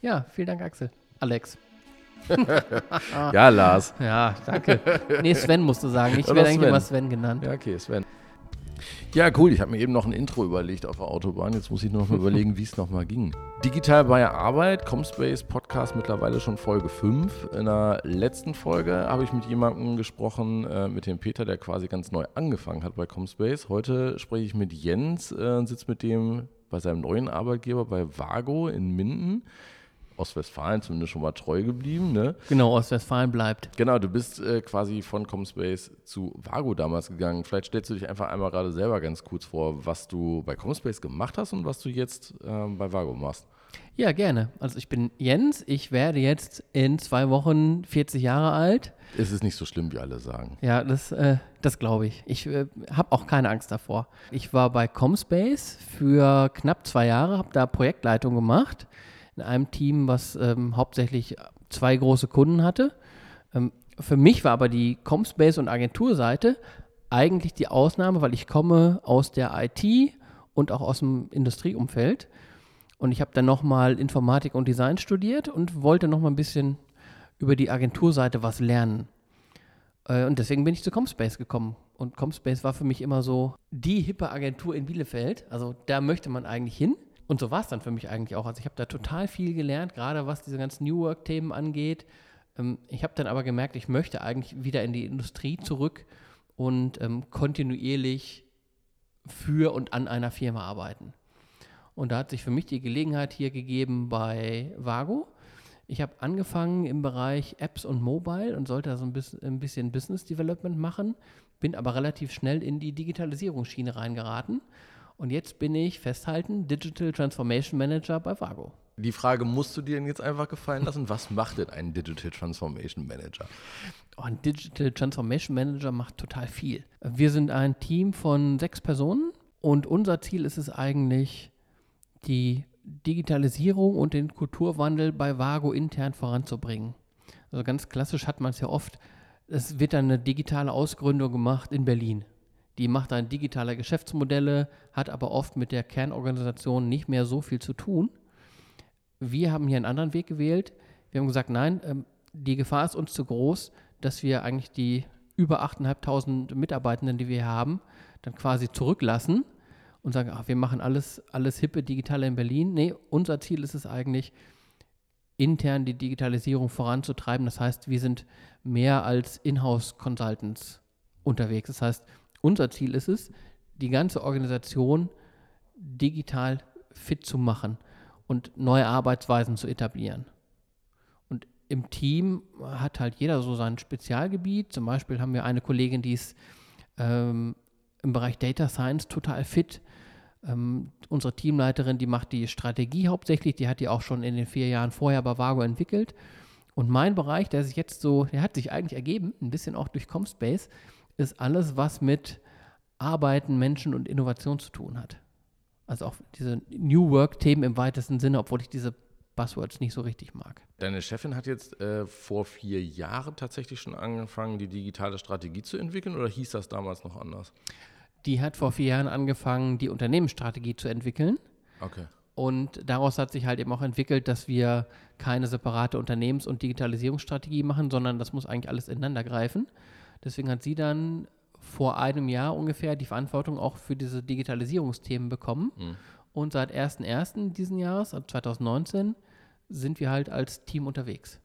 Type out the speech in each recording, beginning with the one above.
Ja, vielen Dank, Axel. Alex. ja, Lars. Ja, danke. Nee, Sven musst du sagen. Ich werde eigentlich Sven. immer Sven genannt. Ja, okay, Sven. Ja, cool. Ich habe mir eben noch ein Intro überlegt auf der Autobahn. Jetzt muss ich nur noch mal überlegen, wie es nochmal ging. Digital bei der Arbeit, Comspace Podcast mittlerweile schon Folge 5. In der letzten Folge habe ich mit jemandem gesprochen, äh, mit dem Peter, der quasi ganz neu angefangen hat bei Comspace. Heute spreche ich mit Jens äh, und sitze mit dem bei seinem neuen Arbeitgeber bei Vago in Minden. Ostwestfalen zumindest schon mal treu geblieben, ne? Genau, Ostwestfalen bleibt. Genau, du bist äh, quasi von Comspace zu Vago damals gegangen. Vielleicht stellst du dich einfach einmal gerade selber ganz kurz vor, was du bei Comspace gemacht hast und was du jetzt ähm, bei Vago machst. Ja, gerne. Also ich bin Jens. Ich werde jetzt in zwei Wochen 40 Jahre alt. Es ist nicht so schlimm, wie alle sagen. Ja, das, äh, das glaube ich. Ich äh, habe auch keine Angst davor. Ich war bei Comspace für knapp zwei Jahre, habe da Projektleitung gemacht in einem Team, was ähm, hauptsächlich zwei große Kunden hatte. Ähm, für mich war aber die Comspace und Agenturseite eigentlich die Ausnahme, weil ich komme aus der IT und auch aus dem Industrieumfeld. Und ich habe dann nochmal Informatik und Design studiert und wollte nochmal ein bisschen über die Agenturseite was lernen. Äh, Und deswegen bin ich zu Comspace gekommen. Und Comspace war für mich immer so die hippe Agentur in Bielefeld. Also da möchte man eigentlich hin. Und so war es dann für mich eigentlich auch. Also ich habe da total viel gelernt, gerade was diese ganzen New Work-Themen angeht. Ähm, Ich habe dann aber gemerkt, ich möchte eigentlich wieder in die Industrie zurück und ähm, kontinuierlich für und an einer Firma arbeiten. Und da hat sich für mich die Gelegenheit hier gegeben bei Vago. Ich habe angefangen im Bereich Apps und Mobile und sollte da so bisschen, ein bisschen Business Development machen, bin aber relativ schnell in die Digitalisierungsschiene reingeraten. Und jetzt bin ich festhalten Digital Transformation Manager bei Vago. Die Frage musst du dir denn jetzt einfach gefallen lassen. Was macht denn ein Digital Transformation Manager? Oh, ein Digital Transformation Manager macht total viel. Wir sind ein Team von sechs Personen und unser Ziel ist es eigentlich, die Digitalisierung und den Kulturwandel bei Vago intern voranzubringen. Also ganz klassisch hat man es ja oft, es wird dann eine digitale Ausgründung gemacht in Berlin. Die macht dann digitale Geschäftsmodelle, hat aber oft mit der Kernorganisation nicht mehr so viel zu tun. Wir haben hier einen anderen Weg gewählt. Wir haben gesagt, nein, ähm, die Gefahr ist uns zu groß, dass wir eigentlich die über 8.500 Mitarbeitenden, die wir haben, dann quasi zurücklassen und sagen, ach, wir machen alles, alles hippe Digitale in Berlin. Nee, unser Ziel ist es eigentlich, intern die Digitalisierung voranzutreiben. Das heißt, wir sind mehr als Inhouse-Consultants unterwegs. Das heißt, unser Ziel ist es, die ganze Organisation digital fit zu machen und neue Arbeitsweisen zu etablieren. Und im Team hat halt jeder so sein Spezialgebiet. Zum Beispiel haben wir eine Kollegin, die ist ähm, im Bereich Data Science total fit. Ähm, unsere Teamleiterin, die macht die Strategie hauptsächlich, die hat die auch schon in den vier Jahren vorher bei Vago entwickelt. Und mein Bereich, der sich jetzt so, der hat sich eigentlich ergeben, ein bisschen auch durch Comspace, ist alles, was mit Arbeiten, Menschen und Innovation zu tun hat. Also auch diese New Work-Themen im weitesten Sinne, obwohl ich diese Buzzwords nicht so richtig mag. Deine Chefin hat jetzt äh, vor vier Jahren tatsächlich schon angefangen, die digitale Strategie zu entwickeln oder hieß das damals noch anders? Die hat vor vier Jahren angefangen, die Unternehmensstrategie zu entwickeln. Okay. Und daraus hat sich halt eben auch entwickelt, dass wir keine separate Unternehmens- und Digitalisierungsstrategie machen, sondern das muss eigentlich alles ineinander greifen. Deswegen hat sie dann vor einem Jahr ungefähr die Verantwortung auch für diese Digitalisierungsthemen bekommen. Mhm. Und seit 1.1. diesen Jahres, ab 2019, sind wir halt als Team unterwegs.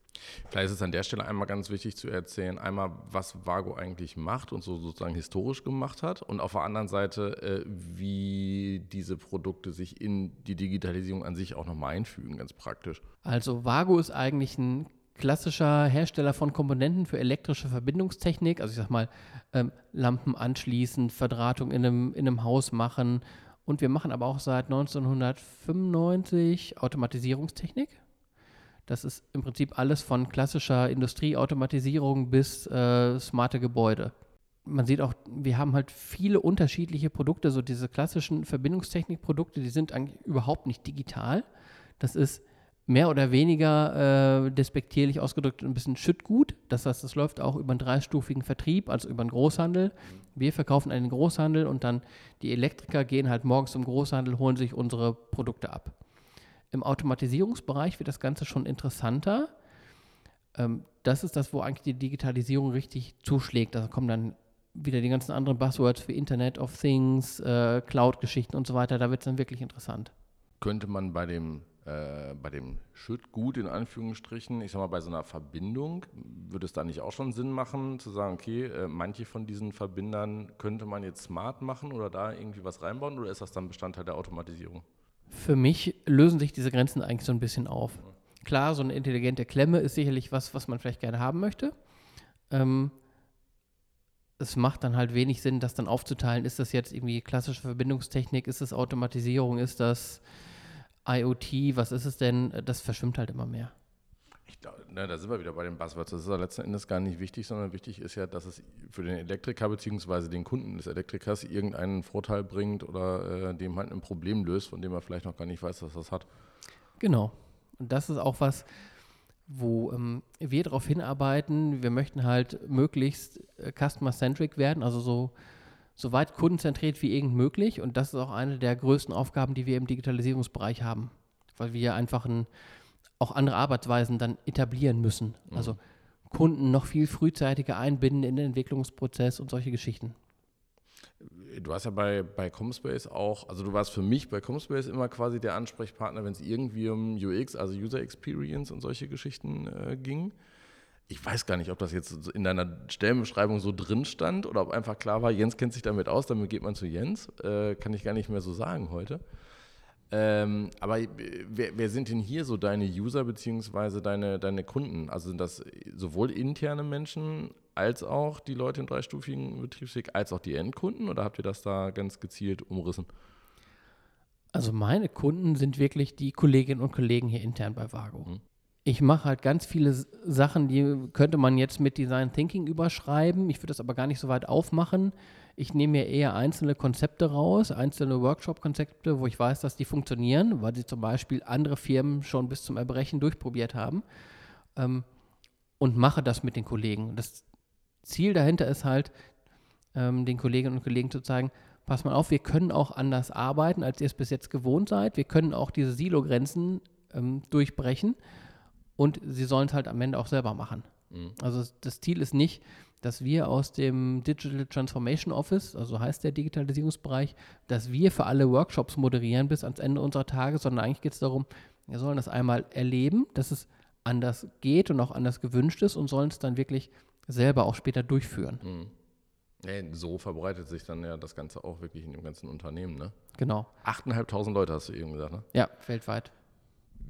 Vielleicht ist es an der Stelle einmal ganz wichtig zu erzählen, einmal, was Vago eigentlich macht und so sozusagen historisch gemacht hat und auf der anderen Seite, äh, wie diese Produkte sich in die Digitalisierung an sich auch nochmal einfügen, ganz praktisch. Also Vago ist eigentlich ein klassischer Hersteller von Komponenten für elektrische Verbindungstechnik. Also ich sag mal, ähm, Lampen anschließen, Verdrahtung in einem, in einem Haus machen. Und wir machen aber auch seit 1995 Automatisierungstechnik. Das ist im Prinzip alles von klassischer Industrieautomatisierung bis äh, smarte Gebäude. Man sieht auch, wir haben halt viele unterschiedliche Produkte, so diese klassischen Verbindungstechnikprodukte, die sind eigentlich überhaupt nicht digital. Das ist mehr oder weniger äh, despektierlich ausgedrückt ein bisschen Schüttgut. Das heißt, es läuft auch über einen dreistufigen Vertrieb, also über einen Großhandel. Wir verkaufen einen Großhandel und dann die Elektriker gehen halt morgens zum Großhandel, holen sich unsere Produkte ab. Im Automatisierungsbereich wird das Ganze schon interessanter. Ähm, das ist das, wo eigentlich die Digitalisierung richtig zuschlägt. Da kommen dann wieder die ganzen anderen Buzzwords wie Internet of Things, äh, Cloud-Geschichten und so weiter. Da wird es dann wirklich interessant. Könnte man bei dem äh, bei dem Schüttgut in Anführungsstrichen, ich sag mal, bei so einer Verbindung, würde es da nicht auch schon Sinn machen, zu sagen, okay, äh, manche von diesen Verbindern könnte man jetzt smart machen oder da irgendwie was reinbauen oder ist das dann Bestandteil der Automatisierung? Für mich lösen sich diese Grenzen eigentlich so ein bisschen auf. Klar, so eine intelligente Klemme ist sicherlich was, was man vielleicht gerne haben möchte. Ähm, es macht dann halt wenig Sinn, das dann aufzuteilen. Ist das jetzt irgendwie klassische Verbindungstechnik? Ist das Automatisierung? Ist das IoT, was ist es denn? Das verschwimmt halt immer mehr. Ich glaube, ne, da sind wir wieder bei den Buzzwords. Das ist ja letzten Endes gar nicht wichtig, sondern wichtig ist ja, dass es für den Elektriker bzw. den Kunden des Elektrikers irgendeinen Vorteil bringt oder äh, dem halt ein Problem löst, von dem er vielleicht noch gar nicht weiß, dass das hat. Genau. Und das ist auch was, wo ähm, wir darauf hinarbeiten. Wir möchten halt möglichst äh, customer-centric werden, also so so weit kundenzentriert wie irgend möglich. Und das ist auch eine der größten Aufgaben, die wir im Digitalisierungsbereich haben, weil wir einfach ein, auch andere Arbeitsweisen dann etablieren müssen. Mhm. Also Kunden noch viel frühzeitiger einbinden in den Entwicklungsprozess und solche Geschichten. Du warst ja bei, bei Comspace auch, also du warst für mich bei Comspace immer quasi der Ansprechpartner, wenn es irgendwie um UX, also User Experience und solche Geschichten äh, ging ich weiß gar nicht, ob das jetzt in deiner Stellenbeschreibung so drin stand oder ob einfach klar war, Jens kennt sich damit aus, damit geht man zu Jens. Äh, kann ich gar nicht mehr so sagen heute. Ähm, aber wer, wer, sind denn hier so deine User bzw. Deine, deine Kunden? Also sind das sowohl interne Menschen als auch die Leute im dreistufigen Betriebsweg, als auch die Endkunden oder habt ihr das da ganz gezielt umrissen? Also meine Kunden sind wirklich die Kolleginnen und Kollegen hier intern bei Vago. Mhm ich mache halt ganz viele Sachen, die könnte man jetzt mit Design Thinking überschreiben. Ich würde das aber gar nicht so weit aufmachen. Ich nehme mir eher einzelne Konzepte raus, einzelne Workshop-Konzepte, wo ich weiß, dass die funktionieren, weil sie zum Beispiel andere Firmen schon bis zum Erbrechen durchprobiert haben ähm, und mache das mit den Kollegen. Das Ziel dahinter ist halt, ähm, den Kolleginnen und Kollegen zu zeigen, pass mal auf, wir können auch anders arbeiten, als ihr es bis jetzt gewohnt seid. Wir können auch diese Silo-Grenzen ähm, durchbrechen und sie sollen es halt am Ende auch selber machen. Mhm. Also das Ziel ist nicht, dass wir aus dem Digital Transformation Office, also heißt der Digitalisierungsbereich, dass wir für alle Workshops moderieren bis ans Ende unserer Tage, sondern eigentlich geht es darum, wir sollen das einmal erleben, dass es anders geht und auch anders gewünscht ist und sollen es dann wirklich selber auch später durchführen. Mhm. Nee, so verbreitet sich dann ja das Ganze auch wirklich in dem ganzen Unternehmen, ne? Genau. 8.500 Leute hast du eben gesagt, ne? Ja, weltweit.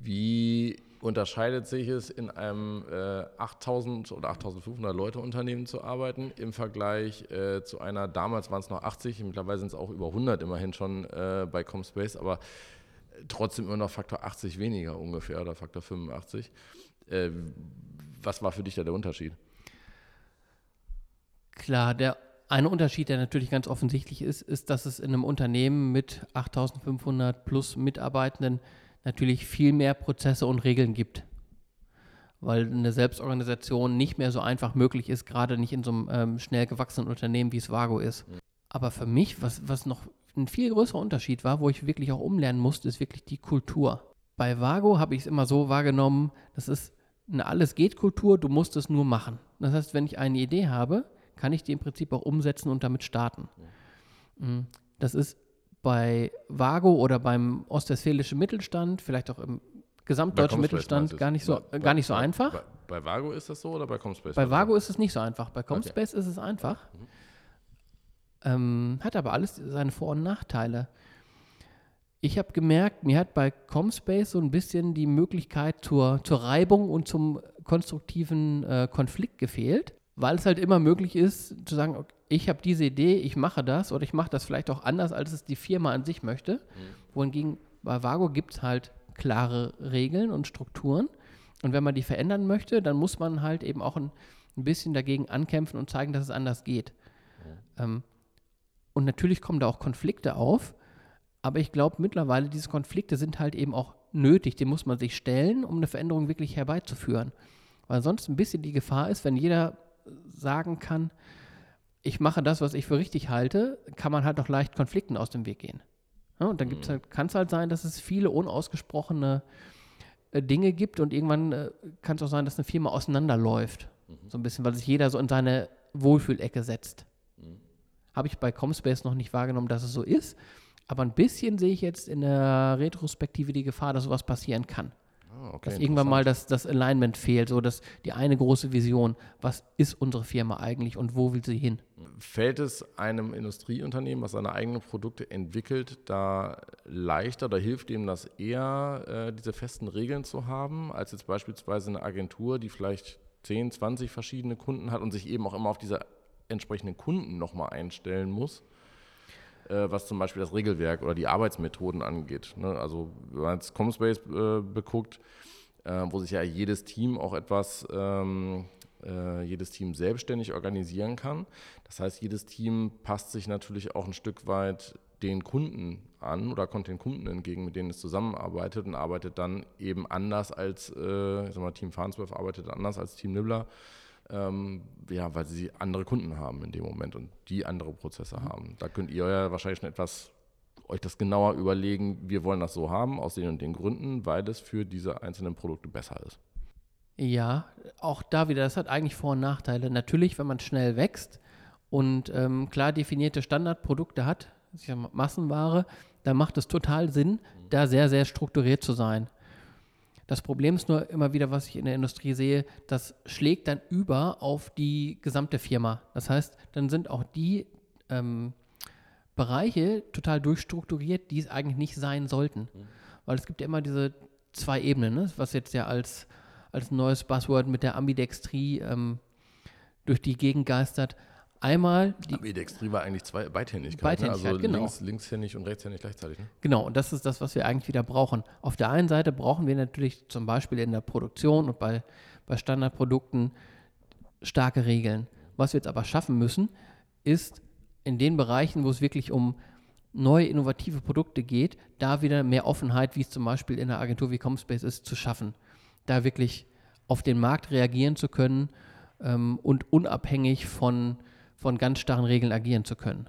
Wie unterscheidet sich es, in einem äh, 8000 oder 8500 Leute Unternehmen zu arbeiten im Vergleich äh, zu einer, damals waren es noch 80, mittlerweile sind es auch über 100 immerhin schon äh, bei Comspace, aber trotzdem immer noch Faktor 80 weniger ungefähr oder Faktor 85. Äh, was war für dich da der Unterschied? Klar, der eine Unterschied, der natürlich ganz offensichtlich ist, ist, dass es in einem Unternehmen mit 8500 plus Mitarbeitenden natürlich viel mehr Prozesse und Regeln gibt. Weil eine Selbstorganisation nicht mehr so einfach möglich ist, gerade nicht in so einem ähm, schnell gewachsenen Unternehmen, wie es Vago ist. Aber für mich, was, was noch ein viel größerer Unterschied war, wo ich wirklich auch umlernen musste, ist wirklich die Kultur. Bei Vago habe ich es immer so wahrgenommen, das ist eine Alles-Geht-Kultur, du musst es nur machen. Das heißt, wenn ich eine Idee habe, kann ich die im Prinzip auch umsetzen und damit starten. Mhm. Das ist bei Vago oder beim ostwestfälischen Mittelstand, vielleicht auch im gesamtdeutschen Mittelstand gar nicht so, bei, gar nicht so bei, einfach. Bei, bei, Vago ist das so oder bei Comspace? Bei Vago ist es nicht so einfach. Bei Comspace okay. ist es einfach. Mhm. Ähm, hat aber alles seine Vor- und Nachteile. Ich habe gemerkt, mir hat bei Comspace so ein bisschen die Möglichkeit zur, zur Reibung und zum konstruktiven äh, Konflikt gefehlt, weil es halt immer möglich ist zu sagen, okay, ich habe diese Idee, ich mache das oder ich mache das vielleicht auch anders, als es die Firma an sich möchte. Mhm. Wohingegen bei Vago gibt es halt klare Regeln und Strukturen. Und wenn man die verändern möchte, dann muss man halt eben auch ein, ein bisschen dagegen ankämpfen und zeigen, dass es anders geht. Mhm. Ähm, und natürlich kommen da auch Konflikte auf, aber ich glaube mittlerweile, diese Konflikte sind halt eben auch nötig, dem muss man sich stellen, um eine Veränderung wirklich herbeizuführen. Weil sonst ein bisschen die Gefahr ist, wenn jeder sagen kann, ich mache das, was ich für richtig halte, kann man halt auch leicht Konflikten aus dem Weg gehen. Ja, und dann gibt's halt, kann es halt sein, dass es viele unausgesprochene äh, Dinge gibt und irgendwann äh, kann es auch sein, dass eine Firma auseinanderläuft. So ein bisschen, weil sich jeder so in seine Wohlfühlecke setzt. Habe ich bei Comspace noch nicht wahrgenommen, dass es so ist. Aber ein bisschen sehe ich jetzt in der Retrospektive die Gefahr, dass sowas passieren kann. Ah, okay, dass irgendwann mal das, das Alignment fehlt, so dass die eine große Vision, was ist unsere Firma eigentlich und wo will sie hin? Fällt es einem Industrieunternehmen, was seine eigenen Produkte entwickelt, da leichter oder hilft ihm das eher, äh, diese festen Regeln zu haben, als jetzt beispielsweise eine Agentur, die vielleicht 10, 20 verschiedene Kunden hat und sich eben auch immer auf diese entsprechenden Kunden nochmal einstellen muss? Äh, was zum Beispiel das Regelwerk oder die Arbeitsmethoden angeht. Ne? Also wenn man jetzt Comspace äh, beguckt, äh, wo sich ja jedes Team auch etwas, ähm, äh, jedes Team selbstständig organisieren kann. Das heißt, jedes Team passt sich natürlich auch ein Stück weit den Kunden an oder kommt den Kunden entgegen, mit denen es zusammenarbeitet und arbeitet dann eben anders als, äh, ich sag mal, Team Farnsworth arbeitet anders als Team Nibbler. Ähm, ja, weil sie andere Kunden haben in dem Moment und die andere Prozesse haben. Da könnt ihr ja wahrscheinlich schon etwas euch das genauer überlegen, wir wollen das so haben, aus den und den Gründen, weil es für diese einzelnen Produkte besser ist. Ja, auch da wieder, das hat eigentlich Vor- und Nachteile. Natürlich, wenn man schnell wächst und ähm, klar definierte Standardprodukte hat, Massenware, dann macht es total Sinn, da sehr, sehr strukturiert zu sein. Das Problem ist nur immer wieder, was ich in der Industrie sehe, das schlägt dann über auf die gesamte Firma. Das heißt, dann sind auch die ähm, Bereiche total durchstrukturiert, die es eigentlich nicht sein sollten. Weil es gibt ja immer diese zwei Ebenen, ne? was jetzt ja als, als neues Buzzword mit der Ambidextrie ähm, durch die Gegend geistert. Einmal die, Ambidextrie war eigentlich zwei Beidhändigkeit. Beidhändigkeit, ne? Also genau. links, linkshändig und rechtshändig gleichzeitig. Ne? Genau, und das ist das, was wir eigentlich wieder brauchen. Auf der einen Seite brauchen wir natürlich zum Beispiel in der Produktion und bei, bei Standardprodukten starke Regeln. Was wir jetzt aber schaffen müssen, ist in den Bereichen, wo es wirklich um neue innovative Produkte geht, da wieder mehr Offenheit, wie es zum Beispiel in einer Agentur wie Comspace ist, zu schaffen. Da wirklich auf den Markt reagieren zu können ähm, und unabhängig von, von ganz starren Regeln agieren zu können.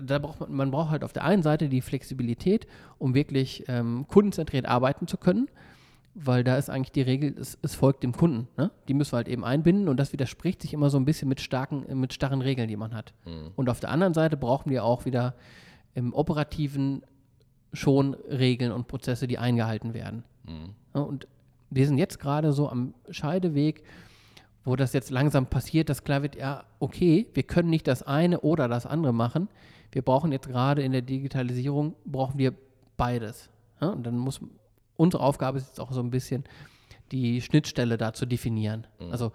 Da- braucht man, man braucht halt auf der einen Seite die Flexibilität, um wirklich ähm, kundenzentriert arbeiten zu können, weil da ist eigentlich die Regel, es, es folgt dem Kunden. Ne? Die müssen wir halt eben einbinden und das widerspricht sich immer so ein bisschen mit, starken, mit starren Regeln, die man hat. Und auf der anderen Seite brauchen wir auch wieder im Operativen schon Regeln und Prozesse, die eingehalten werden. Ja, und wir sind jetzt gerade so am Scheideweg, wo das jetzt langsam passiert, dass klar wird, ja, okay, wir können nicht das eine oder das andere machen. Wir brauchen jetzt gerade in der Digitalisierung, brauchen wir beides. Ja, und dann muss, unsere Aufgabe ist jetzt auch so ein bisschen, die Schnittstelle da zu definieren. Also,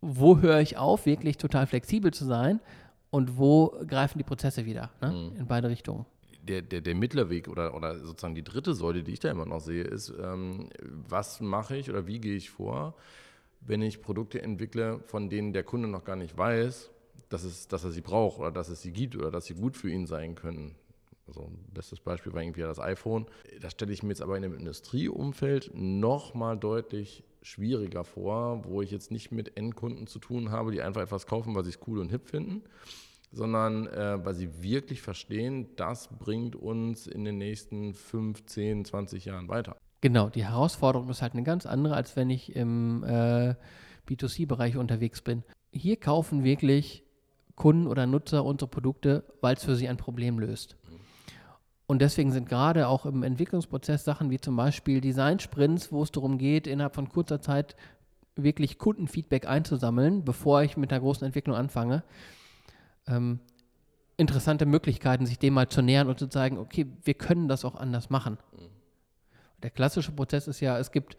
wo höre ich auf, wirklich total flexibel zu sein und wo greifen die Prozesse wieder, ne? in beide Richtungen. Der, der, der Mittlerweg oder, oder sozusagen die dritte Säule, die ich da immer noch sehe, ist, ähm, was mache ich oder wie gehe ich vor, wenn ich Produkte entwickle, von denen der Kunde noch gar nicht weiß, dass, es, dass er sie braucht oder dass es sie gibt oder dass sie gut für ihn sein können. Also ein bestes Beispiel war irgendwie das iPhone. Das stelle ich mir jetzt aber in dem Industrieumfeld noch mal deutlich schwieriger vor, wo ich jetzt nicht mit Endkunden zu tun habe, die einfach etwas kaufen, weil sie es cool und hip finden, sondern äh, weil sie wirklich verstehen, das bringt uns in den nächsten 5, 10, 20 Jahren weiter. Genau, die Herausforderung ist halt eine ganz andere, als wenn ich im äh, B2C-Bereich unterwegs bin. Hier kaufen wirklich Kunden oder Nutzer unsere Produkte, weil es für sie ein Problem löst. Und deswegen sind gerade auch im Entwicklungsprozess Sachen wie zum Beispiel Design-Sprints, wo es darum geht, innerhalb von kurzer Zeit wirklich Kundenfeedback einzusammeln, bevor ich mit der großen Entwicklung anfange, ähm, interessante Möglichkeiten, sich dem mal zu nähern und zu zeigen, okay, wir können das auch anders machen. Der klassische Prozess ist ja, es gibt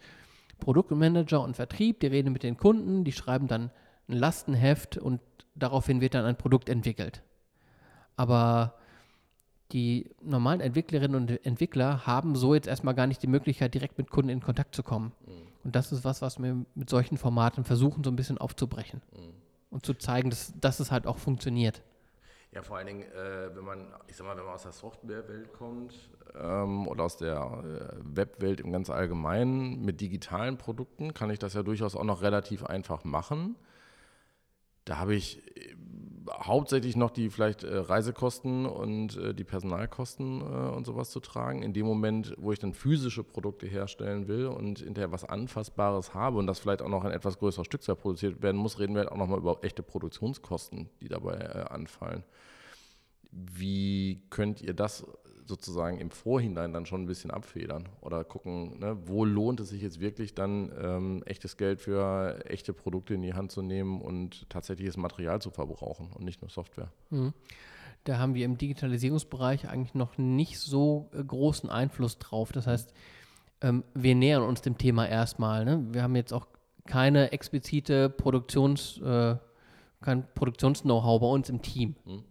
Produktmanager und Vertrieb, die reden mit den Kunden, die schreiben dann ein Lastenheft und daraufhin wird dann ein Produkt entwickelt. Aber die normalen Entwicklerinnen und Entwickler haben so jetzt erstmal gar nicht die Möglichkeit, direkt mit Kunden in Kontakt zu kommen. Und das ist was, was wir mit solchen Formaten versuchen, so ein bisschen aufzubrechen und zu zeigen, dass, dass es halt auch funktioniert. Ja, vor allen Dingen, äh, wenn man, ich sag mal, wenn man aus der Softwarewelt kommt ähm, oder aus der äh, Webwelt im ganz Allgemeinen mit digitalen Produkten, kann ich das ja durchaus auch noch relativ einfach machen. Da habe ich äh, hauptsächlich noch die vielleicht äh, Reisekosten und äh, die Personalkosten äh, und sowas zu tragen. In dem Moment, wo ich dann physische Produkte herstellen will und hinterher was Anfassbares habe und das vielleicht auch noch in etwas größerer Stückzahl produziert werden muss, reden wir halt auch nochmal über echte Produktionskosten, die dabei äh, anfallen. Wie könnt ihr das sozusagen im Vorhinein dann schon ein bisschen abfedern oder gucken, ne, wo lohnt es sich jetzt wirklich dann ähm, echtes Geld für echte Produkte in die Hand zu nehmen und tatsächliches Material zu verbrauchen und nicht nur Software. Mhm. Da haben wir im Digitalisierungsbereich eigentlich noch nicht so äh, großen Einfluss drauf. Das heißt, ähm, wir nähern uns dem Thema erstmal. Ne? Wir haben jetzt auch keine explizite Produktions, äh, kein Produktions-Know-how bei uns im Team. Mhm.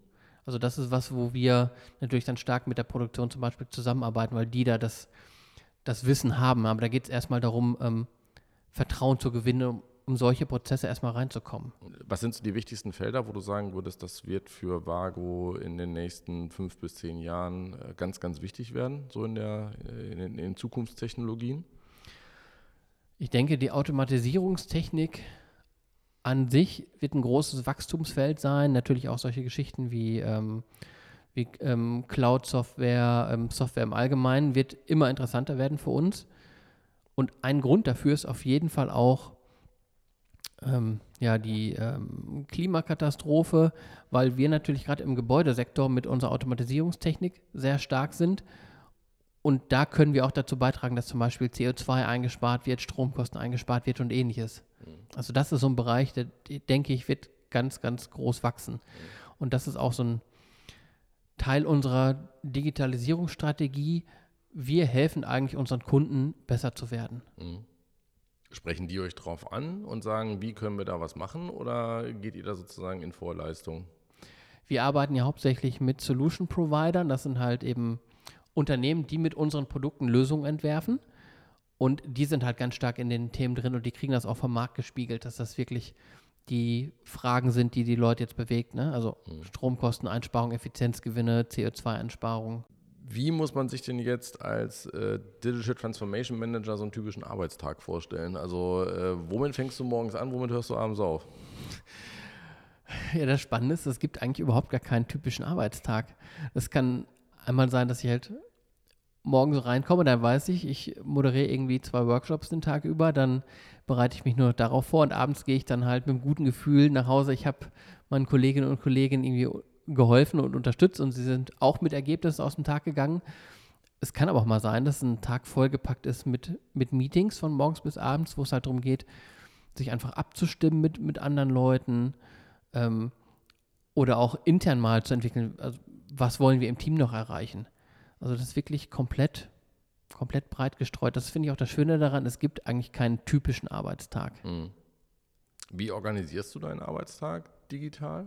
Also das ist was, wo wir natürlich dann stark mit der Produktion zum Beispiel zusammenarbeiten, weil die da das, das Wissen haben. Aber da geht es erstmal darum, ähm, Vertrauen zu gewinnen, um solche Prozesse erstmal reinzukommen. Was sind so die wichtigsten Felder, wo du sagen würdest, das wird für Vago in den nächsten fünf bis zehn Jahren äh, ganz, ganz wichtig werden, so in, der, äh, in in den Zukunftstechnologien? Ich denke, die Automatisierungstechnik an sich wird ein großes Wachstumsfeld sein. Natürlich auch solche Geschichten wie, ähm, wie ähm, Cloud-Software, ähm, Software im Allgemeinen wird immer interessanter werden für uns. Und ein Grund dafür ist auf jeden Fall auch ähm, ja, die ähm, Klimakatastrophe, weil wir natürlich gerade im Gebäudesektor mit unserer Automatisierungstechnik sehr stark sind. Und da können wir auch dazu beitragen, dass zum Beispiel CO2 eingespart wird, Stromkosten eingespart wird und ähnliches. Also das ist so ein Bereich, der, denke ich, wird ganz, ganz groß wachsen. Und das ist auch so ein Teil unserer Digitalisierungsstrategie. Wir helfen eigentlich unseren Kunden, besser zu werden. Mhm. Sprechen die euch drauf an und sagen, wie können wir da was machen oder geht ihr da sozusagen in Vorleistung? Wir arbeiten ja hauptsächlich mit Solution Providern. Das sind halt eben Unternehmen, die mit unseren Produkten Lösungen entwerfen. Und die sind halt ganz stark in den Themen drin und die kriegen das auch vom Markt gespiegelt, dass das wirklich die Fragen sind, die die Leute jetzt bewegt. Ne? Also mhm. Stromkosteneinsparung, Effizienzgewinne, CO2-Einsparung. Wie muss man sich denn jetzt als äh, Digital Transformation Manager so einen typischen Arbeitstag vorstellen? Also äh, womit fängst du morgens an, womit hörst du abends auf? Ja, das Spannende ist, es gibt eigentlich überhaupt gar keinen typischen Arbeitstag. Es kann einmal sein, dass ich halt morgen so reinkomme, dann weiß ich, ich moderiere irgendwie zwei Workshops den Tag über, dann bereite ich mich nur darauf vor und abends gehe ich dann halt mit einem guten Gefühl nach Hause. Ich habe meinen Kolleginnen und Kollegen irgendwie geholfen und unterstützt und sie sind auch mit Ergebnissen aus dem Tag gegangen. Es kann aber auch mal sein, dass ein Tag vollgepackt ist mit, mit Meetings von morgens bis abends, wo es halt darum geht, sich einfach abzustimmen mit, mit anderen Leuten ähm, oder auch intern mal zu entwickeln, also was wollen wir im Team noch erreichen. Also das ist wirklich komplett, komplett breit gestreut. Das finde ich auch das Schöne daran, es gibt eigentlich keinen typischen Arbeitstag. Hm. Wie organisierst du deinen Arbeitstag digital?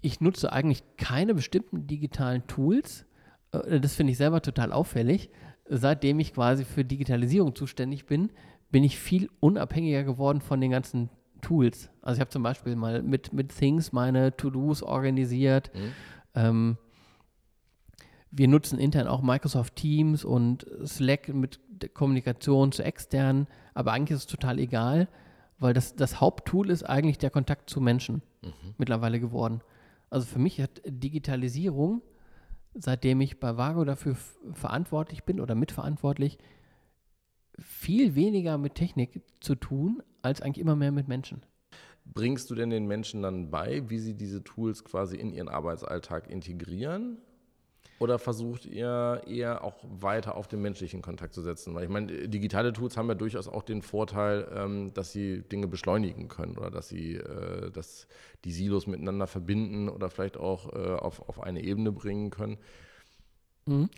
Ich nutze eigentlich keine bestimmten digitalen Tools. Äh, das finde ich selber total auffällig. Seitdem ich quasi für Digitalisierung zuständig bin, bin ich viel unabhängiger geworden von den ganzen Tools. Also ich habe zum Beispiel mal mit, mit Things meine To-Dos organisiert. Mhm. Ähm, wir nutzen intern auch Microsoft Teams und Slack mit Kommunikation zu externen, aber eigentlich ist es total egal, weil das, das Haupttool ist eigentlich der Kontakt zu Menschen mhm. mittlerweile geworden. Also für mich hat Digitalisierung, seitdem ich bei Vago dafür verantwortlich bin oder mitverantwortlich, viel weniger mit Technik zu tun, als eigentlich immer mehr mit Menschen. Bringst du denn den Menschen dann bei, wie sie diese Tools quasi in ihren Arbeitsalltag integrieren? Oder versucht ihr eher auch weiter auf den menschlichen Kontakt zu setzen? Weil ich meine, digitale Tools haben ja durchaus auch den Vorteil, ähm, dass sie Dinge beschleunigen können oder dass sie äh, dass die Silos miteinander verbinden oder vielleicht auch äh, auf, auf eine Ebene bringen können. Mhm.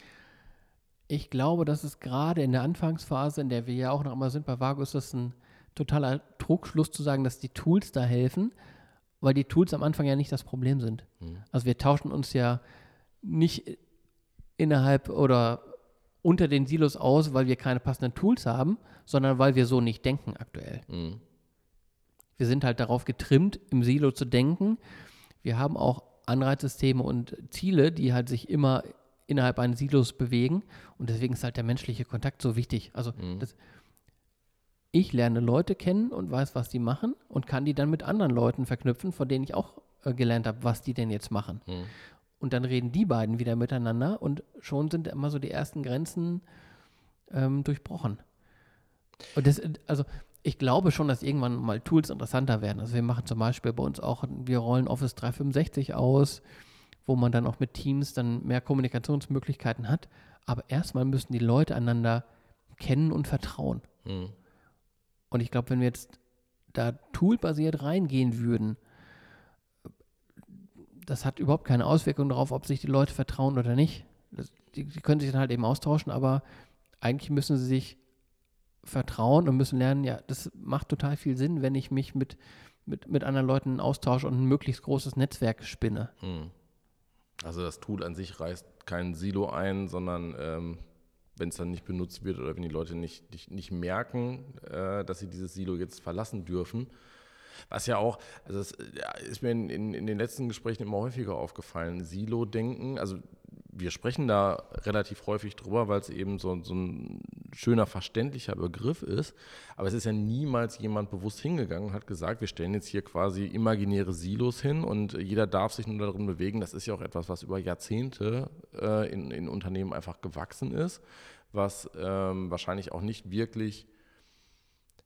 Ich glaube, dass es gerade in der Anfangsphase, in der wir ja auch noch immer sind, bei Vago ist das ein totaler Trugschluss zu sagen, dass die Tools da helfen, weil die Tools am Anfang ja nicht das Problem sind. Mhm. Also wir tauschen uns ja nicht innerhalb oder unter den Silos aus, weil wir keine passenden Tools haben, sondern weil wir so nicht denken aktuell. Mhm. Wir sind halt darauf getrimmt, im Silo zu denken. Wir haben auch Anreizsysteme und Ziele, die halt sich immer innerhalb eines Silos bewegen. Und deswegen ist halt der menschliche Kontakt so wichtig. Also mhm. das, ich lerne Leute kennen und weiß, was die machen und kann die dann mit anderen Leuten verknüpfen, von denen ich auch äh, gelernt habe, was die denn jetzt machen. Mhm. Und dann reden die beiden wieder miteinander und schon sind immer so die ersten Grenzen ähm, durchbrochen. Und das, also ich glaube schon, dass irgendwann mal Tools interessanter werden. Also wir machen zum Beispiel bei uns auch, wir rollen Office 365 aus, wo man dann auch mit Teams dann mehr Kommunikationsmöglichkeiten hat. Aber erstmal müssen die Leute einander kennen und vertrauen. Mhm. Und ich glaube, wenn wir jetzt da toolbasiert reingehen würden, das hat überhaupt keine Auswirkung darauf, ob sich die Leute vertrauen oder nicht. Das, die, die können sich dann halt eben austauschen, aber eigentlich müssen sie sich vertrauen und müssen lernen, ja, das macht total viel Sinn, wenn ich mich mit, mit, mit anderen Leuten austausche und ein möglichst großes Netzwerk spinne. Mhm. Also das Tool an sich reißt kein Silo ein, sondern ähm, wenn es dann nicht benutzt wird oder wenn die Leute nicht, nicht, nicht merken, äh, dass sie dieses Silo jetzt verlassen dürfen. Was ja auch, also das ja, ist mir in, in, in, den letzten Gesprächen immer häufiger aufgefallen, Silo-Denken, also wir sprechen da relativ häufig drüber, weil es eben so, so, ein schöner, verständlicher Begriff ist. Aber es ist ja niemals jemand bewusst hingegangen und hat gesagt, wir stellen jetzt hier quasi imaginäre Silos hin und jeder darf sich nur darin bewegen. Das ist ja auch etwas, was über Jahrzehnte äh, in, in, Unternehmen einfach gewachsen ist, was ähm, wahrscheinlich auch nicht wirklich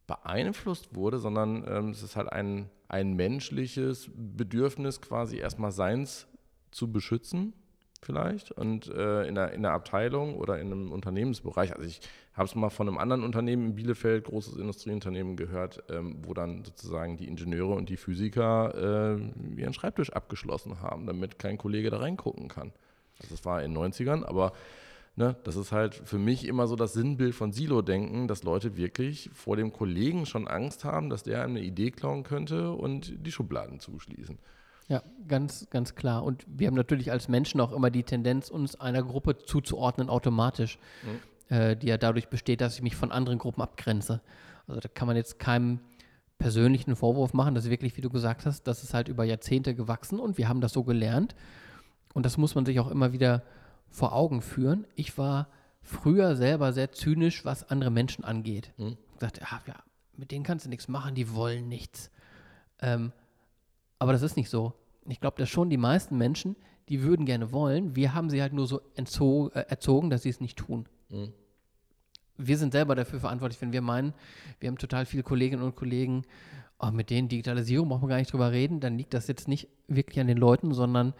beeinflusst wurde, sondern ähm, es ist halt ein, ein menschliches Bedürfnis, quasi erstmal Seins zu beschützen vielleicht und äh, in, der, in der Abteilung oder in einem Unternehmensbereich. Also ich habe es mal von einem anderen Unternehmen in Bielefeld, großes Industrieunternehmen gehört, ähm, wo dann sozusagen die Ingenieure und die Physiker äh, ihren Schreibtisch abgeschlossen haben, damit kein Kollege da reingucken kann. Also das war in den 90ern, aber ne, das ist halt für mich immer so das Sinnbild von Silo-Denken, dass Leute wirklich vor dem Kollegen schon Angst haben, dass der eine Idee klauen könnte und die Schubladen zuschließen. Ja, ganz, ganz klar. Und wir haben natürlich als Menschen auch immer die Tendenz, uns einer Gruppe zuzuordnen automatisch, mhm. äh, die ja dadurch besteht, dass ich mich von anderen Gruppen abgrenze. Also da kann man jetzt keinem persönlichen Vorwurf machen. Das ist wirklich, wie du gesagt hast, das ist halt über Jahrzehnte gewachsen und wir haben das so gelernt. Und das muss man sich auch immer wieder vor Augen führen. Ich war früher selber sehr zynisch, was andere Menschen angeht. Mhm. Ich dachte, ah, ja, mit denen kannst du nichts machen, die wollen nichts. Ähm, aber das ist nicht so. Ich glaube, dass schon die meisten Menschen, die würden gerne wollen. Wir haben sie halt nur so äh, erzogen, dass sie es nicht tun. Mhm. Wir sind selber dafür verantwortlich, wenn wir meinen, wir haben total viele Kolleginnen und Kollegen, oh, mit denen Digitalisierung brauchen wir gar nicht drüber reden, dann liegt das jetzt nicht wirklich an den Leuten, sondern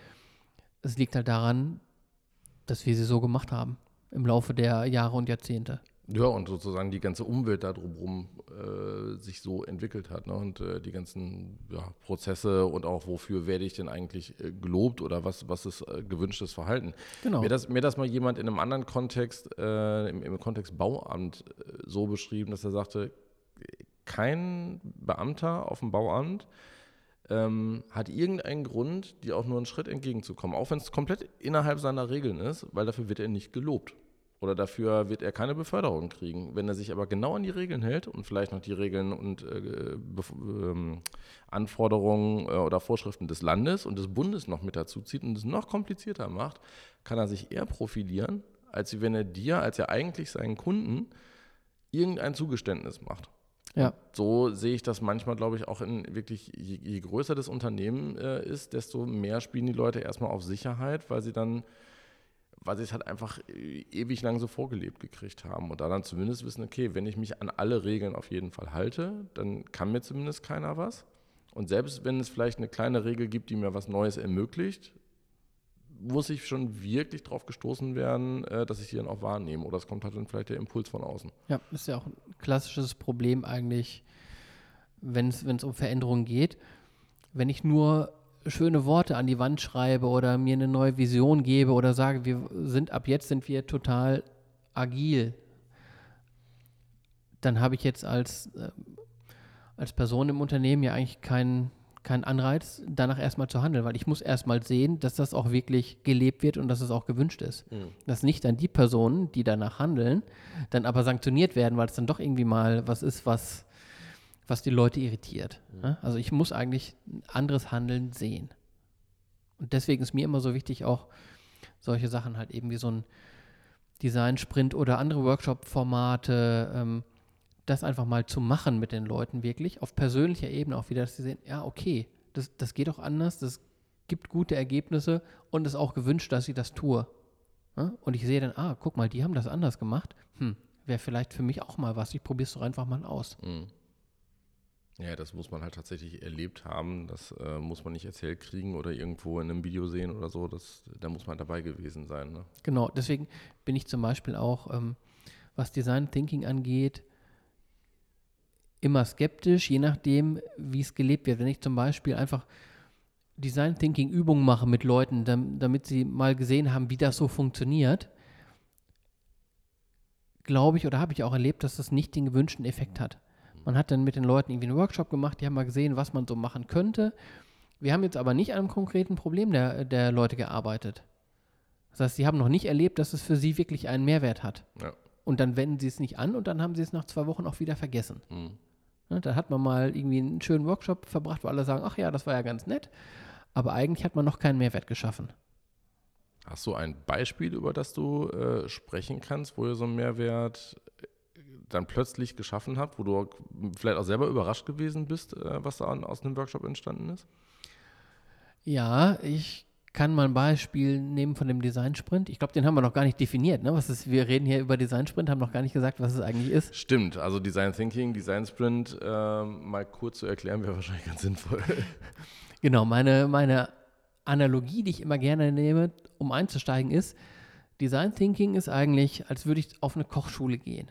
es liegt halt daran, dass wir sie so gemacht haben im Laufe der Jahre und Jahrzehnte. Ja, und sozusagen die ganze Umwelt da drumherum äh, sich so entwickelt hat. Ne? Und äh, die ganzen ja, Prozesse und auch wofür werde ich denn eigentlich äh, gelobt oder was, was ist äh, gewünschtes Verhalten. Genau. Mir das, mir das mal jemand in einem anderen Kontext, äh, im, im, Kontext Bauamt, äh, so beschrieben, dass er sagte, kein Beamter auf dem Bauamt ähm, hat irgendeinen Grund, dir auch nur einen Schritt entgegenzukommen, auch wenn es komplett innerhalb seiner Regeln ist, weil dafür wird er nicht gelobt. Oder dafür wird er keine Beförderung kriegen. Wenn er sich aber genau an die Regeln hält und vielleicht noch die Regeln und äh, ähm, Anforderungen äh, oder Vorschriften des Landes und des Bundes noch mit dazu zieht und es noch komplizierter macht, kann er sich eher profilieren, als wenn er dir, als er eigentlich seinen Kunden, irgendein Zugeständnis macht. Ja. So sehe ich das manchmal, glaube ich, auch in wirklich, je, je größer das Unternehmen äh, ist, desto mehr spielen die Leute erstmal auf Sicherheit, weil sie dann weil sie es halt einfach äh, ewig lang so vorgelebt gekriegt haben und da dann zumindest wissen, okay, wenn ich mich an alle Regeln auf jeden Fall halte, dann kann mir zumindest keiner was. Und selbst wenn es vielleicht eine kleine Regel gibt, die mir was Neues ermöglicht, muss ich schon wirklich darauf gestoßen werden, äh, dass ich die dann auch wahrnehme. Oder es kommt halt dann vielleicht der Impuls von außen. Ja, ist ja auch ein klassisches Problem eigentlich, wenn es um Veränderungen geht. Wenn ich nur schöne Worte an die Wand schreibe oder mir eine neue Vision gebe oder sage, wir sind ab jetzt sind wir total agil, dann habe ich jetzt als, äh, als Person im Unternehmen ja eigentlich keinen keinen Anreiz, danach erstmal zu handeln, weil ich muss erstmal sehen, dass das auch wirklich gelebt wird und dass es auch gewünscht ist. Mhm. Dass nicht dann die Personen, die danach handeln, dann aber sanktioniert werden, weil es dann doch irgendwie mal was ist, was was die Leute irritiert. Mhm. Also ich muss eigentlich ein anderes Handeln sehen. Und deswegen ist mir immer so wichtig, auch solche Sachen halt eben wie so ein Design-Sprint oder andere Workshop-Formate, ähm, das einfach mal zu machen mit den Leuten wirklich, auf persönlicher Ebene auch wieder, dass sie sehen, ja, okay, das, das geht auch anders, das gibt gute Ergebnisse und es ist auch gewünscht, dass ich das tue. Ja? Und ich sehe dann, ah, guck mal, die haben das anders gemacht. Hm, wäre vielleicht für mich auch mal was. Ich probiere es doch einfach mal aus. Mhm. Ja, das muss man halt tatsächlich erlebt haben. Das äh, muss man nicht erzählt kriegen oder irgendwo in einem Video sehen oder so. Das, da muss man dabei gewesen sein. Ne? Genau, deswegen bin ich zum Beispiel auch, ähm, was Design Thinking angeht, immer skeptisch, je nachdem, wie es gelebt wird. Wenn ich zum Beispiel einfach Design Thinking Übungen mache mit Leuten, damit sie mal gesehen haben, wie das so funktioniert, glaube ich oder habe ich auch erlebt, dass das nicht den gewünschten Effekt hat. Man hat dann mit den Leuten irgendwie einen Workshop gemacht, die haben mal gesehen, was man so machen könnte. Wir haben jetzt aber nicht an einem konkreten Problem der, der Leute gearbeitet. Das heißt, sie haben noch nicht erlebt, dass es für sie wirklich einen Mehrwert hat. Ja. Und dann wenden sie es nicht an und dann haben sie es nach zwei Wochen auch wieder vergessen. Mhm. Ne, da hat man mal irgendwie einen schönen Workshop verbracht, wo alle sagen, ach ja, das war ja ganz nett. Aber eigentlich hat man noch keinen Mehrwert geschaffen. Hast du ein Beispiel, über das du äh, sprechen kannst, wo ihr so einen Mehrwert dann plötzlich geschaffen habt, wo du vielleicht auch selber überrascht gewesen bist, äh, was da aus einem Workshop entstanden ist? Ja, ich kann mal ein Beispiel nehmen von dem Design Sprint. Ich glaube, den haben wir noch gar nicht definiert. Ne? Was ist, wir reden hier über Design Sprint, haben noch gar nicht gesagt, was es eigentlich ist. Stimmt, also Design Thinking, Design Sprint, äh, mal kurz zu erklären, wäre wahrscheinlich ganz sinnvoll. genau, meine, meine Analogie, die ich immer gerne nehme, um einzusteigen, ist, Design Thinking ist eigentlich, als würde ich auf eine Kochschule gehen.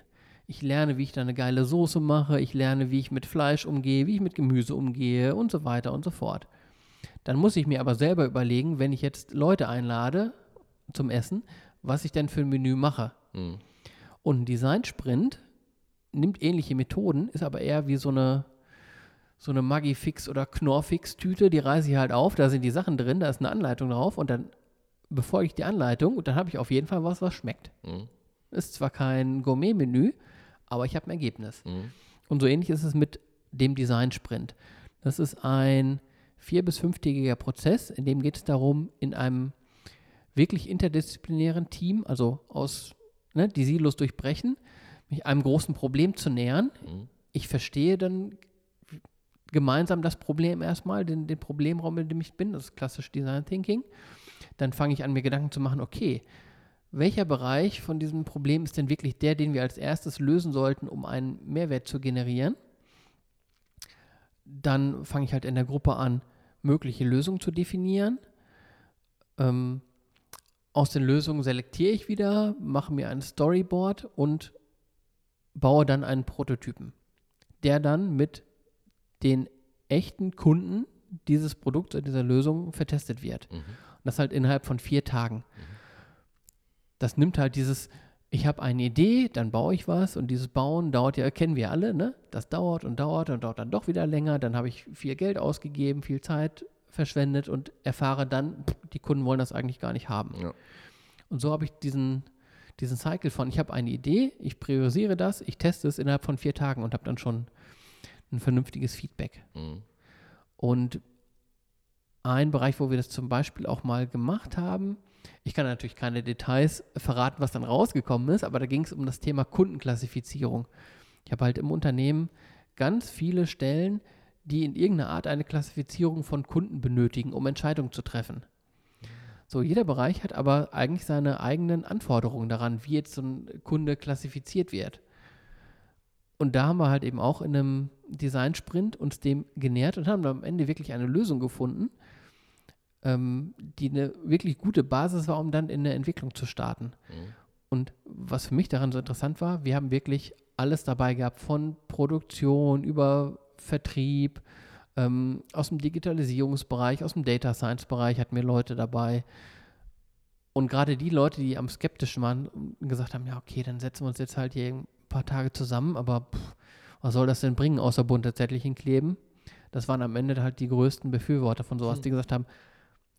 Ich lerne, wie ich da eine geile Soße mache, ich lerne, wie ich mit Fleisch umgehe, wie ich mit Gemüse umgehe und so weiter und so fort. Dann muss ich mir aber selber überlegen, wenn ich jetzt Leute einlade zum Essen, was ich denn für ein Menü mache. Mhm. Und ein Design-Sprint nimmt ähnliche Methoden, ist aber eher wie so eine, so eine Maggi-Fix- oder Knorr-Fix-Tüte. Die reiße ich halt auf, da sind die Sachen drin, da ist eine Anleitung drauf und dann befolge ich die Anleitung und dann habe ich auf jeden Fall was, was schmeckt. Mhm. Ist zwar kein Gourmet-Menü, aber ich habe ein Ergebnis. Mhm. Und so ähnlich ist es mit dem Design-Sprint. Das ist ein vier- bis fünftägiger Prozess, in dem geht es darum, in einem wirklich interdisziplinären Team, also aus ne, die Silos durchbrechen, mich einem großen Problem zu nähern. Mhm. Ich verstehe dann gemeinsam das Problem erstmal, den, den Problemraum, in dem ich bin, das ist klassisch Design Thinking. Dann fange ich an, mir Gedanken zu machen, okay, welcher Bereich von diesem Problem ist denn wirklich der, den wir als erstes lösen sollten, um einen Mehrwert zu generieren? dann fange ich halt in der Gruppe an, mögliche Lösungen zu definieren. Ähm, aus den Lösungen selektiere ich wieder, mache mir ein Storyboard und baue dann einen Prototypen, der dann mit den echten Kunden dieses Produkts oder dieser Lösung vertestet wird. Mhm. Und das halt innerhalb von vier Tagen. Mhm. Das nimmt halt dieses, ich habe eine Idee, dann baue ich was und dieses Bauen dauert ja, kennen wir alle, ne? Das dauert und dauert und dauert dann doch wieder länger. Dann habe ich viel Geld ausgegeben, viel Zeit verschwendet und erfahre dann, die Kunden wollen das eigentlich gar nicht haben. Ja. Und so habe ich diesen, diesen Cycle von, ich habe eine Idee, ich priorisiere das, ich teste es innerhalb von vier Tagen und habe dann schon ein vernünftiges Feedback. Mhm. Und ein Bereich, wo wir das zum Beispiel auch mal gemacht haben, ich kann natürlich keine Details verraten, was dann rausgekommen ist, aber da ging es um das Thema Kundenklassifizierung. Ich habe halt im Unternehmen ganz viele Stellen, die in irgendeiner Art eine Klassifizierung von Kunden benötigen, um Entscheidungen zu treffen. So, jeder Bereich hat aber eigentlich seine eigenen Anforderungen daran, wie jetzt so ein Kunde klassifiziert wird. Und da haben wir halt eben auch in einem Design-Sprint uns dem genährt und haben am Ende wirklich eine Lösung gefunden, ähm, die eine wirklich gute Basis war, um dann in der Entwicklung zu starten. Mhm. Und was für mich daran so interessant war, wir haben wirklich alles dabei gehabt, von Produktion über Vertrieb, ähm, aus dem Digitalisierungsbereich, aus dem Data Science-Bereich hatten wir Leute dabei. Und gerade die Leute, die am skeptischen waren und gesagt haben, ja, okay, dann setzen wir uns jetzt halt hier ein paar Tage zusammen, aber pff, was soll das denn bringen, außer bunte Zettelchen kleben? Das waren am Ende halt die größten Befürworter von sowas, mhm. die gesagt haben,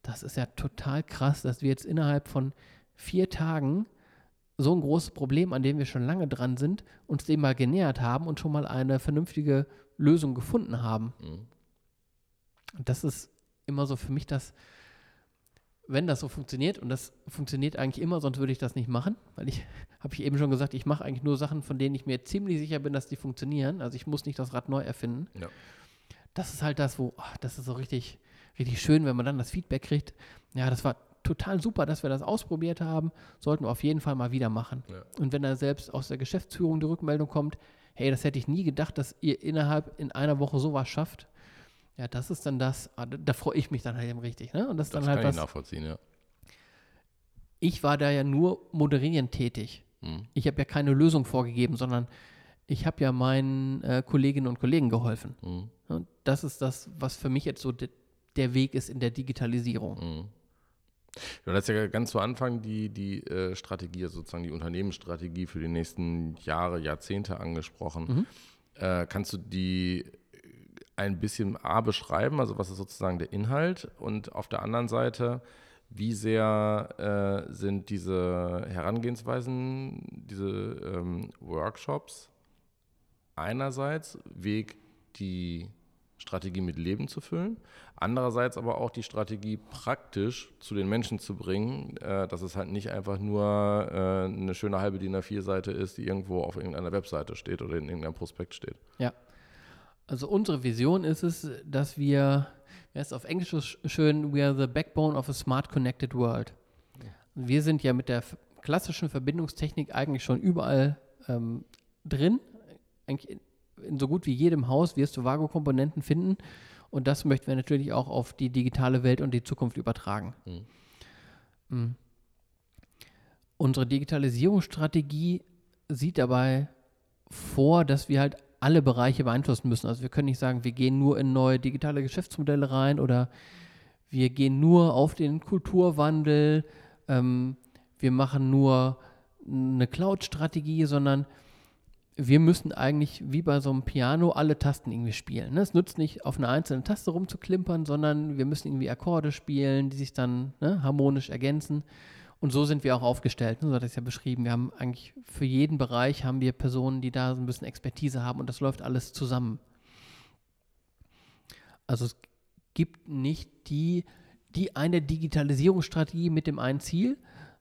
das ist ja total krass, dass wir jetzt innerhalb von vier Tagen so ein großes Problem, an dem wir schon lange dran sind, uns dem mal genähert haben und schon mal eine vernünftige Lösung gefunden haben. Mhm. Und das ist immer so für mich das, wenn das so funktioniert, und das funktioniert eigentlich immer, sonst würde ich das nicht machen, weil ich habe ich eben schon gesagt, ich mache eigentlich nur Sachen, von denen ich mir ziemlich sicher bin, dass die funktionieren. Also ich muss nicht das Rad neu erfinden. Ja. Das ist halt das, wo, ach, das ist so richtig, richtig schön, wenn man dann das Feedback kriegt. Ja, das war total super, dass wir das ausprobiert haben. Sollten wir auf jeden Fall mal wieder machen. Ja. Und wenn da selbst aus der Geschäftsführung die Rückmeldung kommt, hey, das hätte ich nie gedacht, dass ihr innerhalb in einer Woche sowas schafft. Ja, das ist dann das, ah, da, da freue ich mich dann halt eben richtig. Ne? Und das Das dann halt kann ich was. nachvollziehen, ja. Ich war da ja nur moderierend tätig. Mhm. Ich habe ja keine Lösung vorgegeben, sondern ich habe ja meinen äh, Kolleginnen und Kollegen geholfen. Mhm. Und das ist das, was für mich jetzt so de der Weg ist in der Digitalisierung. Mhm. Du hast ja ganz zu Anfang die, die äh, Strategie, also sozusagen die Unternehmensstrategie für die nächsten Jahre, Jahrzehnte angesprochen. Mhm. Äh, kannst du die ein bisschen A beschreiben, also was ist sozusagen der Inhalt und auf der anderen Seite, wie sehr äh, sind diese Herangehensweisen, diese ähm, Workshops einerseits Weg, die Strategie mit Leben zu füllen, andererseits aber auch die Strategie praktisch zu den Menschen zu bringen, äh, dass es halt nicht einfach nur äh, eine schöne halbe DIN A4-Seite ist, die irgendwo auf irgendeiner Webseite steht oder in irgendeinem Prospekt steht. Ja. Also unsere Vision ist es, dass wir, wer ist auf Englisch so sch- schön, we are the backbone of a smart connected world. Wir sind ja mit der klassischen Verbindungstechnik eigentlich schon überall ähm, drin. Eigentlich in, so gut wie jedem Haus wirst du Vago-Komponenten finden. Und das möchten wir natürlich auch auf die digitale Welt und die Zukunft übertragen. Mhm. Mm. Unsere Digitalisierungsstrategie sieht dabei vor, dass wir halt alle Bereiche beeinflussen müssen. Also wir können nicht sagen, wir gehen nur in neue digitale Geschäftsmodelle rein oder wir gehen nur auf den Kulturwandel, ähm, wir machen nur eine Cloud-Strategie, sondern wir müssen eigentlich wie bei so einem Piano alle Tasten irgendwie spielen. Ne? Es nützt nicht, auf einer einzelnen Taste rumzuklimpern, sondern wir müssen irgendwie Akkorde spielen, die sich dann ne, harmonisch ergänzen. Und so sind wir auch aufgestellt. Ne? So hat es ja beschrieben. Wir haben eigentlich für jeden Bereich haben wir Personen, die da so ein bisschen Expertise haben und das läuft alles zusammen. Also es gibt nicht die, die eine Digitalisierungsstrategie mit dem einen Ziel,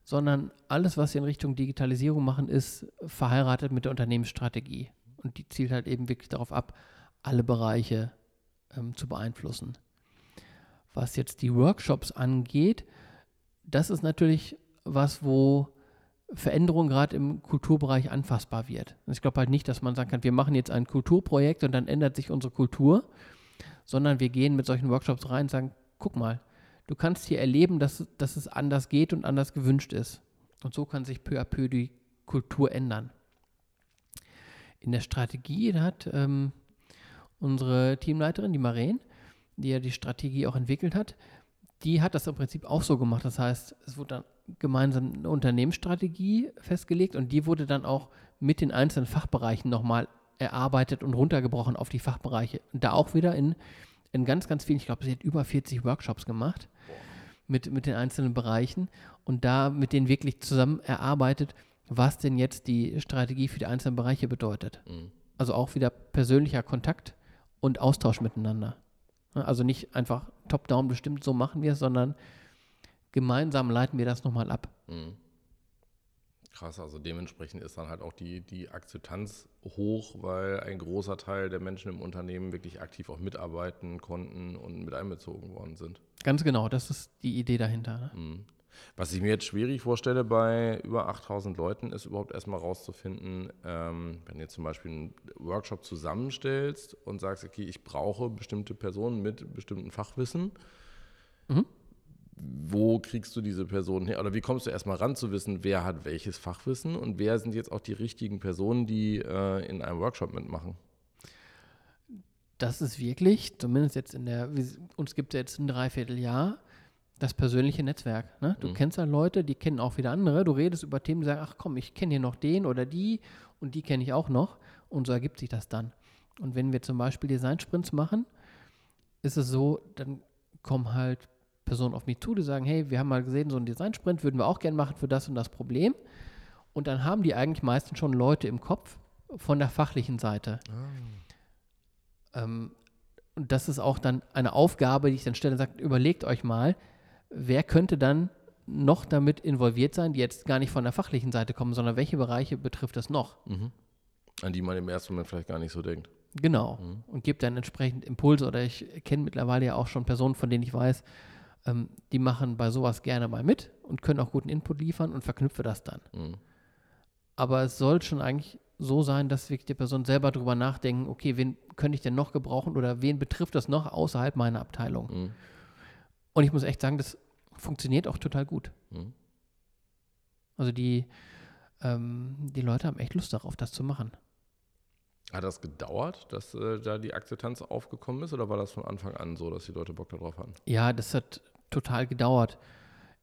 sondern alles, was wir in Richtung Digitalisierung machen, ist verheiratet mit der Unternehmensstrategie. Und die zielt halt eben wirklich darauf ab, alle Bereiche ähm, zu beeinflussen. Was jetzt die Workshops angeht, das ist natürlich was, wo Veränderung gerade im Kulturbereich anfassbar wird. Und ich glaube halt nicht, dass man sagen kann, wir machen jetzt ein Kulturprojekt und dann ändert sich unsere Kultur, sondern wir gehen mit solchen Workshops rein und sagen, guck mal, du kannst hier erleben, dass, dass es anders geht und anders gewünscht ist. Und so kann sich peu à peu die Kultur ändern. In der Strategie hat ähm, unsere Teamleiterin, die Maren, die ja die Strategie auch entwickelt hat, die hat das im Prinzip auch so gemacht. Das heißt, es wurde dann gemeinsam eine Unternehmensstrategie festgelegt und die wurde dann auch mit den einzelnen Fachbereichen nochmal erarbeitet und runtergebrochen auf die Fachbereiche. Und da auch wieder in, in ganz, ganz vielen, ich glaube, sie hat über 40 Workshops gemacht mit, mit den einzelnen Bereichen und da mit denen wirklich zusammen erarbeitet, was denn jetzt die Strategie für die einzelnen Bereiche bedeutet. Mhm. Also auch wieder persönlicher Kontakt und Austausch miteinander. Also nicht einfach top-down bestimmt, so machen wir es, sondern gemeinsam leiten wir das nochmal ab. Mhm. Krass, also dementsprechend ist dann halt auch die, die Akzeptanz hoch, weil ein großer Teil der Menschen im Unternehmen wirklich aktiv auch mitarbeiten konnten und mit einbezogen worden sind. Ganz genau, das ist die Idee dahinter. Ne? Mhm. Was ich mir jetzt schwierig vorstelle bei über 8000 Leuten, ist überhaupt erstmal rauszufinden, ähm, wenn du jetzt zum Beispiel einen Workshop zusammenstellst und sagst, okay, ich brauche bestimmte Personen mit bestimmten Fachwissen. Mhm. Wo kriegst du diese Personen her? Oder wie kommst du erstmal ran zu wissen, wer hat welches Fachwissen und wer sind jetzt auch die richtigen Personen, die äh, in einem Workshop mitmachen? Das ist wirklich, zumindest jetzt in der, uns gibt es jetzt ein Dreivierteljahr, das persönliche Netzwerk. Ne? Du Mhm. kennst ja Leute, die kennen auch wieder andere. Du redest über Themen, die sagen, ach komm, ich kenne hier noch den oder die und die kenne ich auch noch. Und so ergibt sich das dann. Und wenn wir zum Beispiel Design-Sprints machen, ist es so, dann kommen halt Personen auf mich zu, die sagen, hey, wir haben mal gesehen, so einen Design-Sprint würden wir auch gerne machen für das und das Problem. Und dann haben die eigentlich meistens schon Leute im Kopf von der fachlichen Seite. Ähm, und das ist auch dann eine Aufgabe, die ich dann stelle und sage, überlegt euch mal, wer könnte dann noch damit involviert sein, die jetzt gar nicht von der fachlichen Seite kommen, sondern welche Bereiche betrifft das noch? Mhm. An die man im ersten Moment vielleicht gar nicht so denkt. Genau. Mhm. Und gibt dann entsprechend Impulse oder ich kenne mittlerweile ja auch schon Personen, von denen ich weiß, ähm, die machen bei sowas gerne mal mit und können auch guten Input liefern und verknüpfe das dann. Mhm. Aber es soll schon eigentlich so sein, dass wirklich die Person selber darüber nachdenken, okay, wen könnte ich denn noch gebrauchen oder wen betrifft das noch außerhalb meiner Abteilung? Mhm. Und ich muss echt sagen, das funktioniert auch total gut. Mhm. Also die, ähm, die Leute haben echt Lust darauf, das zu machen. Hat das gedauert, dass äh, da die Akzeptanz aufgekommen ist oder war das von Anfang an so, dass die Leute Bock darauf hatten? Ja, das hat total gedauert.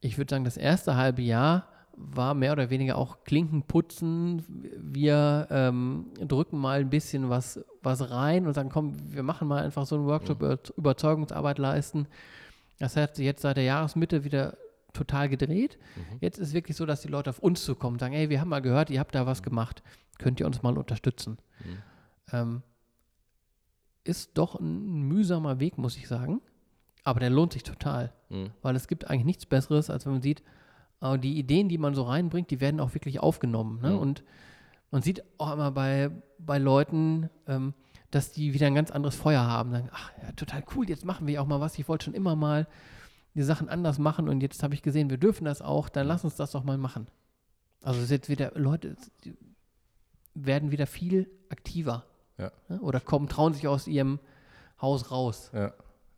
Ich würde sagen, das erste halbe Jahr war mehr oder weniger auch Klinken putzen. Wir ähm, drücken mal ein bisschen was, was rein und sagen, komm, wir machen mal einfach so einen Workshop mhm. Überzeugungsarbeit leisten. Das hat sich jetzt seit der Jahresmitte wieder total gedreht. Mhm. Jetzt ist es wirklich so, dass die Leute auf uns zukommen und sagen, hey, wir haben mal gehört, ihr habt da was gemacht. Könnt ihr uns mal unterstützen? Mhm. Ähm, ist doch ein mühsamer Weg, muss ich sagen. Aber der lohnt sich total. Mhm. Weil es gibt eigentlich nichts Besseres, als wenn man sieht, äh, die Ideen, die man so reinbringt, die werden auch wirklich aufgenommen. Ne? Mhm. Und man sieht auch immer bei, bei Leuten, ähm, dass die wieder ein ganz anderes Feuer haben. Sagen, ach ja, total cool, jetzt machen wir auch mal was. Ich wollte schon immer mal die Sachen anders machen und jetzt habe ich gesehen, wir dürfen das auch, dann lass uns das doch mal machen. Also es ist jetzt wieder, Leute werden wieder viel aktiver. Ja. Ne? Oder kommen, trauen sich aus ihrem Haus raus. Ja.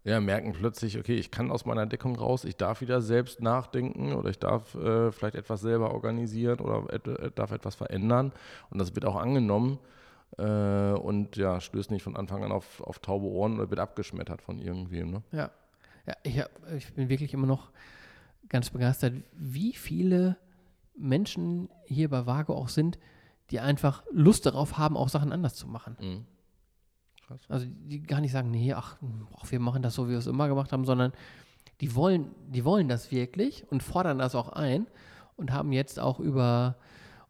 ja, merken plötzlich, okay, ich kann aus meiner Deckung raus, ich darf wieder selbst nachdenken oder ich darf äh, vielleicht etwas selber organisieren oder et äh, darf etwas verändern. Und das wird auch angenommen äh, und ja, stößt nicht von Anfang an auf, auf taube Ohren oder wird abgeschmettert von irgendwem. Ne? Ja. ja ich, hab, ich bin wirklich immer noch ganz begeistert, wie viele Menschen hier bei Vago auch sind, die einfach Lust darauf haben, auch Sachen anders zu machen. Mhm. Also die gar nicht sagen, nee, ach, ach, wir machen das so, wie wir es immer gemacht haben, sondern die wollen, die wollen das wirklich und fordern das auch ein und haben jetzt auch über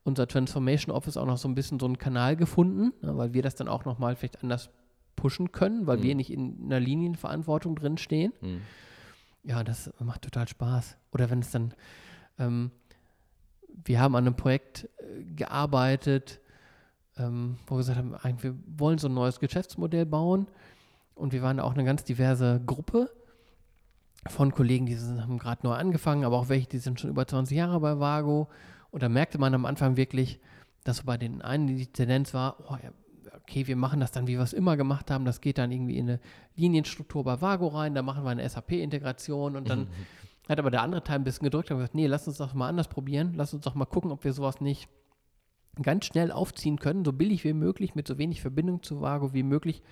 unser Transformation Office auch noch so ein bisschen so einen Kanal gefunden, ne, weil wir das dann auch nochmal vielleicht anders pushen können, weil mhm. wir nicht in einer Linienverantwortung drin stehen. Mhm. Ja, das macht total Spaß. Oder wenn es dann ähm, wir haben an einem Projekt äh, gearbeitet, ähm, wo wir gesagt haben, wir wollen so ein neues Geschäftsmodell bauen. Und wir waren auch eine ganz diverse Gruppe von Kollegen, die sind, haben gerade neu angefangen, aber auch welche, die sind schon über 20 Jahre bei Vago. Und da merkte man am Anfang wirklich, dass bei den einen die Tendenz war, oh, okay, wir machen das dann, wie wir es immer gemacht haben. Das geht dann irgendwie in eine Linienstruktur bei Vago rein, da machen wir eine SAP-Integration und dann mhm. Hat aber der andere Teil ein bisschen gedrückt und gesagt, nee, lass uns doch mal anders probieren. Lass uns doch mal gucken, ob wir sowas nicht ganz schnell aufziehen können, so billig wie möglich, mit so wenig Verbindung zu Vago wie möglich,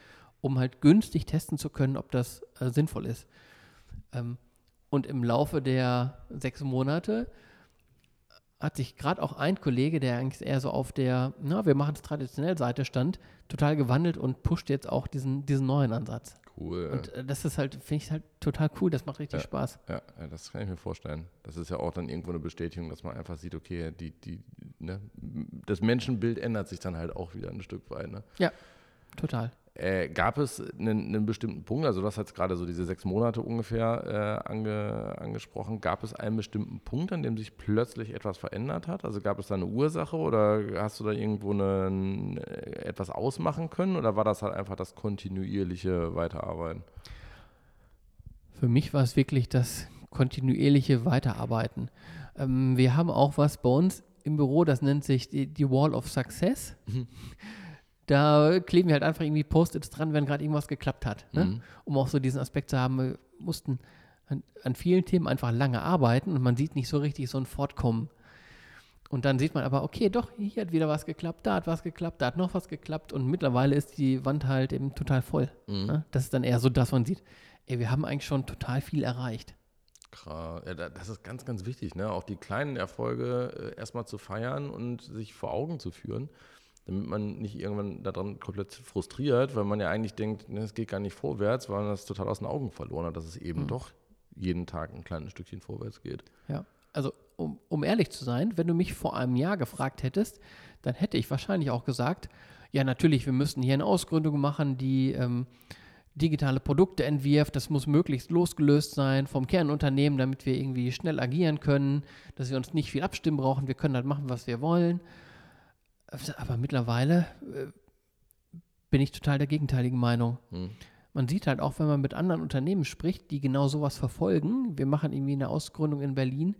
um halt günstig testen zu können, ob das äh, sinnvoll ist. Ähm, und im Laufe der sechs Monate hat sich gerade auch ein Kollege, der eigentlich eher so auf der, na, wir machen es traditionell Seite stand, total gewandelt und pusht jetzt auch diesen, diesen neuen Ansatz. Cool. Und äh, das ist halt, finde ich halt total cool, das macht richtig ja, Spaß. Ja, ja, das kann ich mir vorstellen. Das ist ja auch dann irgendwo eine Bestätigung, dass man einfach sieht, okay, die, die, ne, das Menschenbild ändert sich dann halt auch wieder ein Stück weit. Ne? Ja, total. Äh, gab es einen, einen, bestimmten Punkt, also du hast jetzt gerade so diese sechs Monate ungefähr äh, ange, angesprochen, gab es einen bestimmten Punkt, an dem sich plötzlich etwas verändert hat? Also gab es da eine Ursache oder hast du da irgendwo eine, etwas ausmachen können oder war das halt einfach das kontinuierliche Weiterarbeiten? Für mich war es wirklich das kontinuierliche Weiterarbeiten. Ähm, wir haben auch was bei uns im Büro, das nennt sich die, die Wall of Success. Mhm. Da kleben wir halt einfach irgendwie Post-its dran, wenn gerade irgendwas geklappt hat. Ne? Mhm. Um auch so diesen Aspekt zu haben, wir mussten an, an, vielen Themen einfach lange arbeiten und man sieht nicht so richtig so ein Fortkommen. Und dann sieht man aber, okay, doch, hier hat wieder was geklappt, da hat was geklappt, da hat noch was geklappt und mittlerweile ist die Wand halt eben total voll. Mhm. Ne? Das ist dann eher so, dass man sieht, ey, wir haben eigentlich schon total viel erreicht. Krass. Ja, das ist ganz, ganz wichtig, ne? auch die kleinen Erfolge äh, erstmal zu feiern und sich vor Augen zu führen damit man nicht irgendwann daran komplett frustriert, weil man ja eigentlich denkt, ne, es geht gar nicht vorwärts, weil man das total aus den Augen verloren hat, dass es eben mhm. doch jeden Tag ein kleines Stückchen vorwärts geht. Ja, also um, um ehrlich zu sein, wenn du mich vor einem Jahr gefragt hättest, dann hätte ich wahrscheinlich auch gesagt, ja natürlich, wir müssen hier eine Ausgründung machen, die, ähm, digitale Produkte entwirft. Das muss möglichst losgelöst sein vom Kernunternehmen, damit wir irgendwie schnell agieren können, dass wir uns nicht viel abstimmen brauchen. Wir können halt machen, was wir wollen. Aber mittlerweile äh, bin ich total der gegenteiligen Meinung. Hm. Man sieht halt auch, wenn man mit anderen Unternehmen spricht, die genau sowas verfolgen. Wir machen irgendwie eine Ausgründung in Berlin,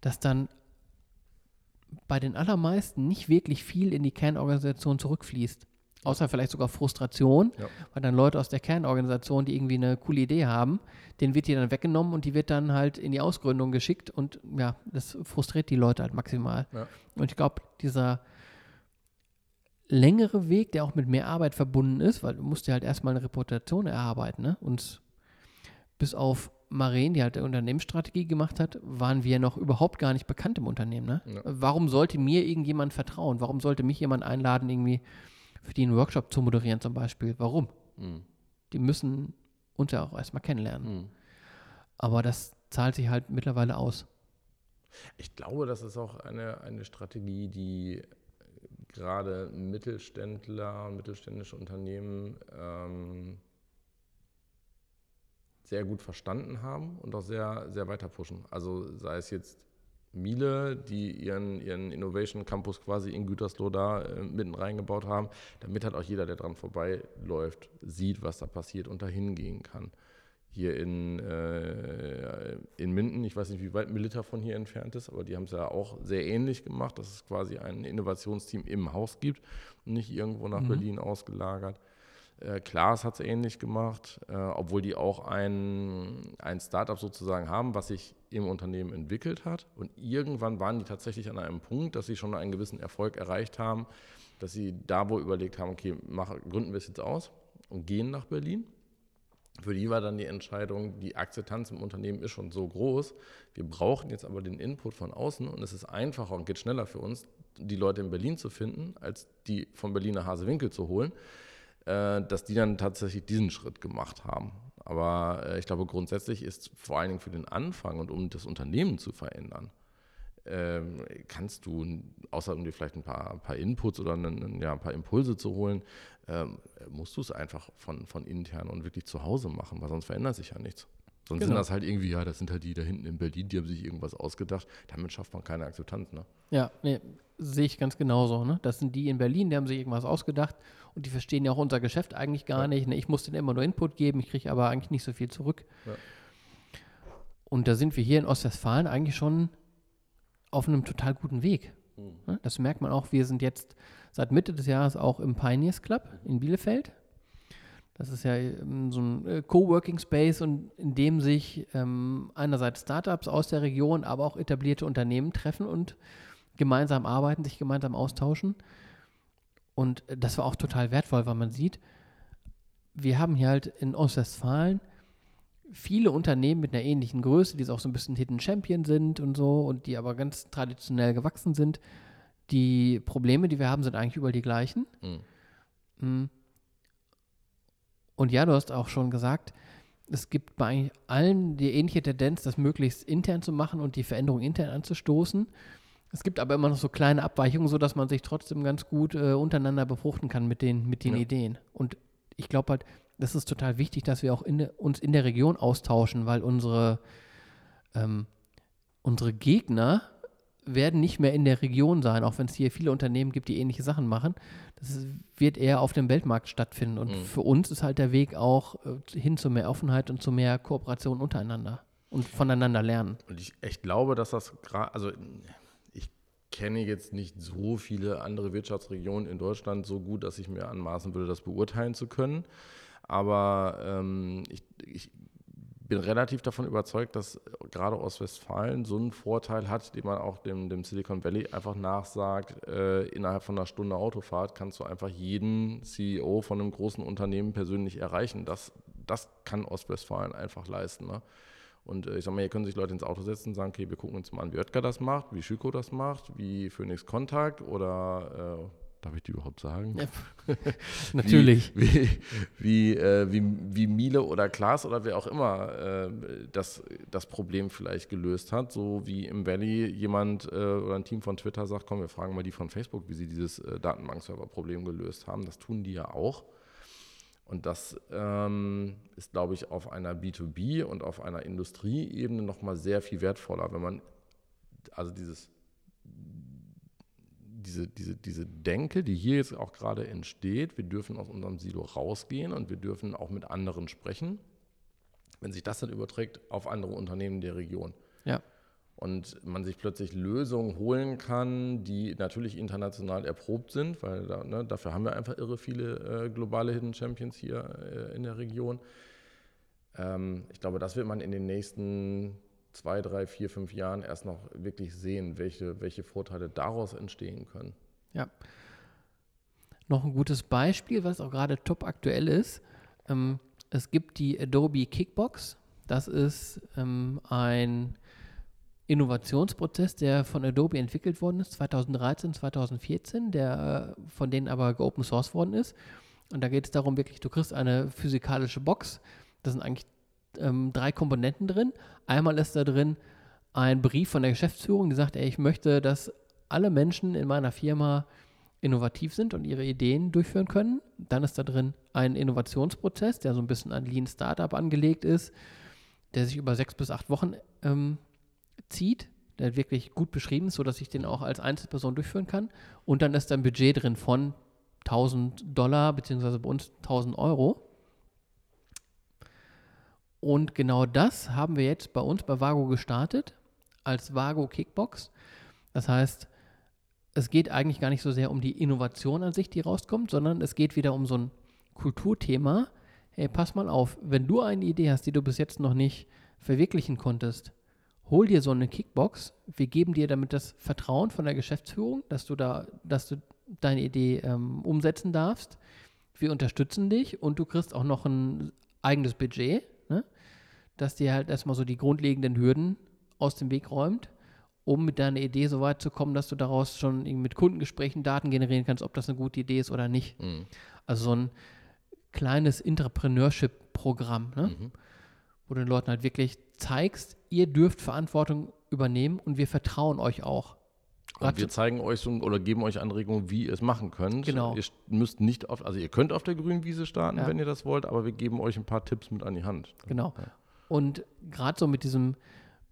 dass dann bei den allermeisten nicht wirklich viel in die Kernorganisation zurückfließt. Außer vielleicht sogar Frustration, ja. weil dann Leute aus der Kernorganisation, die irgendwie eine coole Idee haben, denen wird die dann weggenommen und die wird dann halt in die Ausgründung geschickt und ja, das frustriert die Leute halt maximal. Ja. Und ich glaube, dieser längere Weg, der auch mit mehr Arbeit verbunden ist, weil du musst dir halt erstmal eine Reputation erarbeiten. Ne? Und bis auf Maren, die halt eine Unternehmensstrategie gemacht hat, waren wir noch überhaupt gar nicht bekannt im Unternehmen. Ne? Ja. Warum sollte mir irgendjemand vertrauen? Warum sollte mich jemand einladen, irgendwie für die einen Workshop zu moderieren zum Beispiel. Warum? Mhm. Die müssen uns ja auch erstmal kennenlernen. Mhm. Aber das zahlt sich halt mittlerweile aus. Ich glaube, das ist auch eine, eine Strategie, die gerade Mittelständler und mittelständische Unternehmen ähm, sehr gut verstanden haben und auch sehr, sehr weiter pushen. Also sei es jetzt Miele, die ihren, ihren Innovation Campus quasi in Gütersloh da äh, mitten reingebaut haben, damit halt auch jeder, der dran vorbeiläuft, sieht, was da passiert und dahin gehen kann. Hier in, äh, in Minden, ich weiß nicht, wie weit Milita von hier entfernt ist, aber die haben es ja auch sehr ähnlich gemacht, dass es quasi ein Innovationsteam im Haus gibt und nicht irgendwo nach mhm. Berlin ausgelagert. Äh, Klaas hat es ähnlich gemacht, äh, obwohl die auch ein, ein Startup sozusagen haben, was sich im Unternehmen entwickelt hat. Und irgendwann waren die tatsächlich an einem Punkt, dass sie schon einen gewissen Erfolg erreicht haben, dass sie da wohl überlegt haben, okay, mach, gründen wir es jetzt aus und gehen nach Berlin. Für die war dann die Entscheidung, die Akzeptanz im Unternehmen ist schon so groß, wir brauchen jetzt aber den Input von außen und es ist einfacher und geht schneller für uns, die Leute in Berlin zu finden, als die von Berliner Hasewinkel zu holen. Äh, dass die dann tatsächlich diesen Schritt gemacht haben. Aber äh, ich glaube, grundsätzlich ist vor allen Dingen für den Anfang und um das Unternehmen zu verändern, ähm, kannst du, außer um dir vielleicht ein paar, paar Inputs oder einen, ja, ein paar Impulse zu holen, ähm, musst du es einfach von, von intern und wirklich zu Hause machen, weil sonst verändert sich ja nichts. Sonst genau. sind das halt irgendwie, ja, das sind halt die da hinten in Berlin, die haben sich irgendwas ausgedacht. Damit schafft man keine Akzeptanz, ne? Ja, nee, sehe ich ganz genauso. Ne? Das sind die in Berlin, die haben sich irgendwas ausgedacht und die verstehen ja auch unser Geschäft eigentlich gar ja. nicht. Ne? Ich muss denen immer nur Input geben, ich kriege aber eigentlich nicht so viel zurück. Ja. Und da sind wir hier in Ostwestfalen eigentlich schon auf einem total guten Weg. Mhm. Das merkt man auch. Wir sind jetzt seit Mitte des Jahres auch im Pioneers Club in Bielefeld. Das ist ja ähm, so ein äh, Coworking Space und in dem sich ähm, einerseits Startups aus der Region, aber auch etablierte Unternehmen treffen und gemeinsam arbeiten, sich gemeinsam austauschen. Und äh, das war auch total wertvoll, weil man sieht, wir haben hier halt in Ostwestfalen viele Unternehmen mit einer ähnlichen Größe, die auch so ein bisschen Hidden Champion sind und so und die aber ganz traditionell gewachsen sind. Die Probleme, die wir haben, sind eigentlich überall die gleichen. Mhm. Mm. Und ja, du hast auch schon gesagt, es gibt bei allen die ähnliche Tendenz, das möglichst intern zu machen und die Veränderung intern anzustoßen. Es gibt aber immer noch so kleine Abweichungen, sodass man sich trotzdem ganz gut äh, untereinander befruchten kann mit den, mit den ja. Ideen. Und ich glaube halt, das ist total wichtig, dass wir auch in, uns in der Region austauschen, weil unsere, ähm, unsere Gegner werden nicht mehr in der Region sein, auch wenn es hier viele Unternehmen gibt, die ähnliche Sachen machen. Das wird eher auf dem Weltmarkt stattfinden. Und mhm. für uns ist halt der Weg auch äh, hin zu mehr Offenheit und zu mehr Kooperation untereinander und voneinander lernen. Und ich, ich glaube, dass das gerade, also ich kenne jetzt nicht so viele andere Wirtschaftsregionen in Deutschland so gut, dass ich mir anmaßen würde, das beurteilen zu können. Aber ähm, ich, ich bin relativ davon überzeugt, dass gerade Ostwestfalen so einen Vorteil hat, den man auch dem, dem Silicon Valley einfach nachsagt. Äh, innerhalb von einer Stunde Autofahrt kannst du einfach jeden CEO von einem großen Unternehmen persönlich erreichen. Das, das kann Ostwestfalen einfach leisten. Ne? Und äh, ich sage mal, hier können sich Leute ins Auto setzen und sagen, okay, wir gucken uns mal an, wie Oetker das macht, wie Schüko das macht, wie Phoenix Kontakt oder äh, darf ich die überhaupt sagen? Ja. Natürlich. Wie, wie, wie, äh, wie, wie, Miele oder Klaas oder wer auch immer äh, das, das Problem vielleicht gelöst hat. So wie im Valley jemand äh, oder ein Team von Twitter sagt, komm, wir fragen mal die von Facebook, wie sie dieses äh, Datenbankserver-Problem gelöst haben. Das tun die ja auch. Und das ähm, ist, glaube ich, auf einer B2B und auf einer Industrieebene nochmal sehr viel wertvoller, wenn man also dieses, diese, diese, diese Denke, die hier jetzt auch gerade entsteht, wir dürfen aus unserem Silo rausgehen und wir dürfen auch mit anderen sprechen, wenn sich das dann überträgt auf andere Unternehmen der Region. Ja. Und man sich plötzlich Lösungen holen kann, die natürlich international erprobt sind, weil da, ne, dafür haben wir einfach irre viele äh, globale Hidden Champions hier äh, in der Region. Ähm, ich glaube, das wird man in den nächsten zwei, drei, vier, fünf Jahren erst noch wirklich sehen, welche, welche Vorteile daraus entstehen können. Ja. Noch ein gutes Beispiel, was auch gerade top aktuell ist. Ähm, es gibt die Adobe Kickbox. Das ist ähm, ein Innovationsprozess, der von Adobe entwickelt worden ist, 2013, 2014, der äh, von denen aber geopen source worden ist. Und da geht es darum, wirklich, du kriegst eine physikalische Box. Das sind eigentlich ähm, drei Komponenten drin. Einmal ist da drin ein Brief von der Geschäftsführung, die sagt, ey, ich möchte, dass alle Menschen in meiner Firma innovativ sind und ihre Ideen durchführen können. Dann ist da drin ein Innovationsprozess, der so ein bisschen an Lean Startup angelegt ist, der sich über sechs bis acht Wochen ähm, zieht, der wirklich gut beschrieben ist, sodass ich den auch als Einzelperson durchführen kann. Und dann ist da ein Budget drin von 1000 Dollar, beziehungsweise bei uns 1000 Euro. Und genau das haben wir jetzt bei uns bei Vago gestartet, als Vago Kickbox. Das heißt, es geht eigentlich gar nicht so sehr um die Innovation an sich, die rauskommt, sondern es geht wieder um so ein Kulturthema. Hey, pass mal auf, wenn du eine Idee hast, die du bis jetzt noch nicht verwirklichen konntest, hol dir so eine Kickbox. Wir geben dir damit das Vertrauen von der Geschäftsführung, dass du da, dass du deine Idee ähm, umsetzen darfst. Wir unterstützen dich und du kriegst auch noch ein eigenes Budget dass dir halt erstmal so die grundlegenden Hürden aus dem Weg räumt, um mit deiner Idee so weit zu kommen, dass du daraus schon mit Kundengesprächen Daten generieren kannst, ob das eine gute Idee ist oder nicht. Mhm. Also so ein kleines Entrepreneurship-Programm, ne? mhm. wo du den Leuten halt wirklich zeigst, ihr dürft Verantwortung übernehmen und wir vertrauen euch auch. Und wir zeigen euch so, oder geben euch Anregungen, wie ihr es machen könnt. Genau. Ihr müsst nicht auf, also ihr könnt auf der grünen Wiese starten, ja. wenn ihr das wollt, aber wir geben euch ein paar Tipps mit an die Hand. Genau. Ja. Und gerade so mit diesem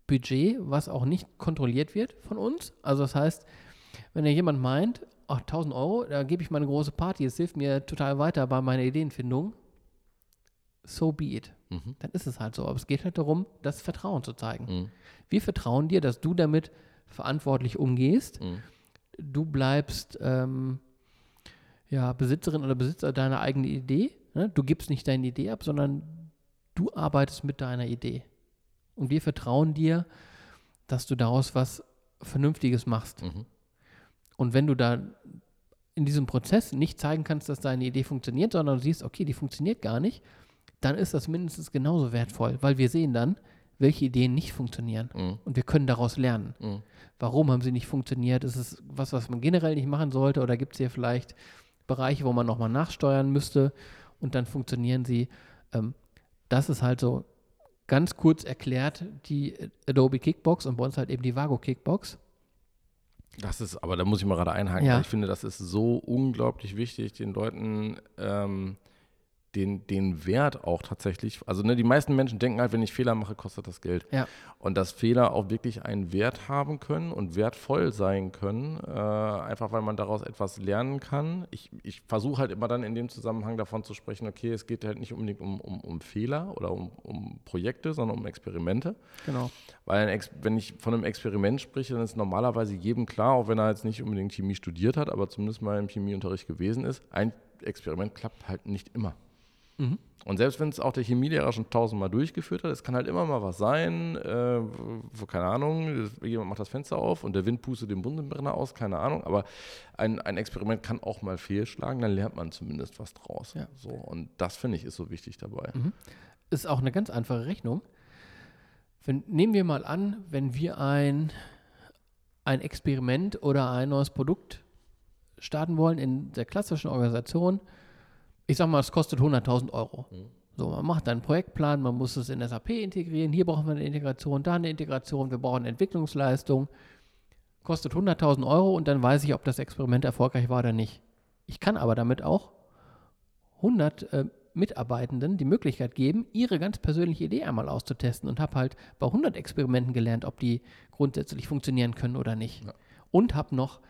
Budget, was auch nicht kontrolliert wird von uns. Also das heißt, wenn ja jemand meint, ach, 1000 Euro, da gebe ich mal eine große Party, es hilft mir total weiter bei meiner Ideenfindung, so be it. Mhm. Dann ist es halt so. Aber es geht halt darum, das Vertrauen zu zeigen. Mhm. Wir vertrauen dir, dass du damit verantwortlich umgehst. Mhm. Du bleibst ähm, ja, Besitzerin oder Besitzer deiner eigenen Idee. Ne? Du gibst nicht deine Idee ab, sondern du arbeitest mit deiner Idee. Und wir vertrauen dir, dass du daraus was Vernünftiges machst. Mhm. Und wenn du da in diesem Prozess nicht zeigen kannst, dass deine Idee funktioniert, sondern du siehst, okay, die funktioniert gar nicht, dann ist das mindestens genauso wertvoll, weil wir sehen dann, welche Ideen nicht funktionieren. Mhm. Und wir können daraus lernen. Mhm. Warum haben sie nicht funktioniert? Ist es was, was man generell nicht machen sollte? Oder gibt es hier vielleicht Bereiche, wo man nochmal nachsteuern müsste und dann funktionieren sie? Ähm, das ist halt so ganz kurz erklärt die Adobe Kickbox und bei uns halt eben die Vago Kickbox. Das ist, aber da muss ich mal gerade einhaken, ja. weil ich finde, das ist so unglaublich wichtig, den Leuten ähm, den, den Wert auch tatsächlich, also ne, die meisten Menschen denken halt, wenn ich Fehler mache, kostet das Geld. Ja. Und dass Fehler auch wirklich einen Wert haben können und wertvoll sein können, äh, einfach weil man daraus etwas lernen kann. Ich, ich versuche halt immer dann in dem Zusammenhang davon zu sprechen, okay, es geht halt nicht unbedingt um, um, um Fehler oder um, um Projekte, sondern um Experimente. Genau. Weil wenn ich von einem Experiment spreche, dann ist normalerweise jedem klar, auch wenn er jetzt nicht unbedingt Chemie studiert hat, aber zumindest mal im Chemieunterricht gewesen ist, ein Experiment klappt halt nicht immer. Mhm. Und selbst wenn es auch der Chemielehrer schon tausendmal durchgeführt hat, es kann halt immer mal was sein, äh, wo, keine Ahnung, jemand macht das Fenster auf und der Wind pustet den Bunsenbrenner aus, keine Ahnung, aber ein, ein Experiment kann auch mal fehlschlagen, dann lernt man zumindest was draus. Ja. So, und das finde ich ist so wichtig dabei. Mhm. Ist auch eine ganz einfache Rechnung. Wenn, nehmen wir mal an, wenn wir ein, ein Experiment oder ein neues Produkt starten wollen in der klassischen Organisation, ich sag mal, es kostet 100.000 Euro. Mhm. So, man macht einen Projektplan, man muss es in SAP integrieren, hier brauchen wir eine Integration, da eine Integration, wir brauchen Entwicklungsleistung. Kostet 100.000 Euro und dann weiß ich, ob das Experiment erfolgreich war oder nicht. Ich kann aber damit auch 100 äh, Mitarbeitenden die Möglichkeit geben, ihre ganz persönliche Idee einmal auszutesten und habe halt bei 100 Experimenten gelernt, ob die grundsätzlich funktionieren können oder nicht. Ja. Und habe noch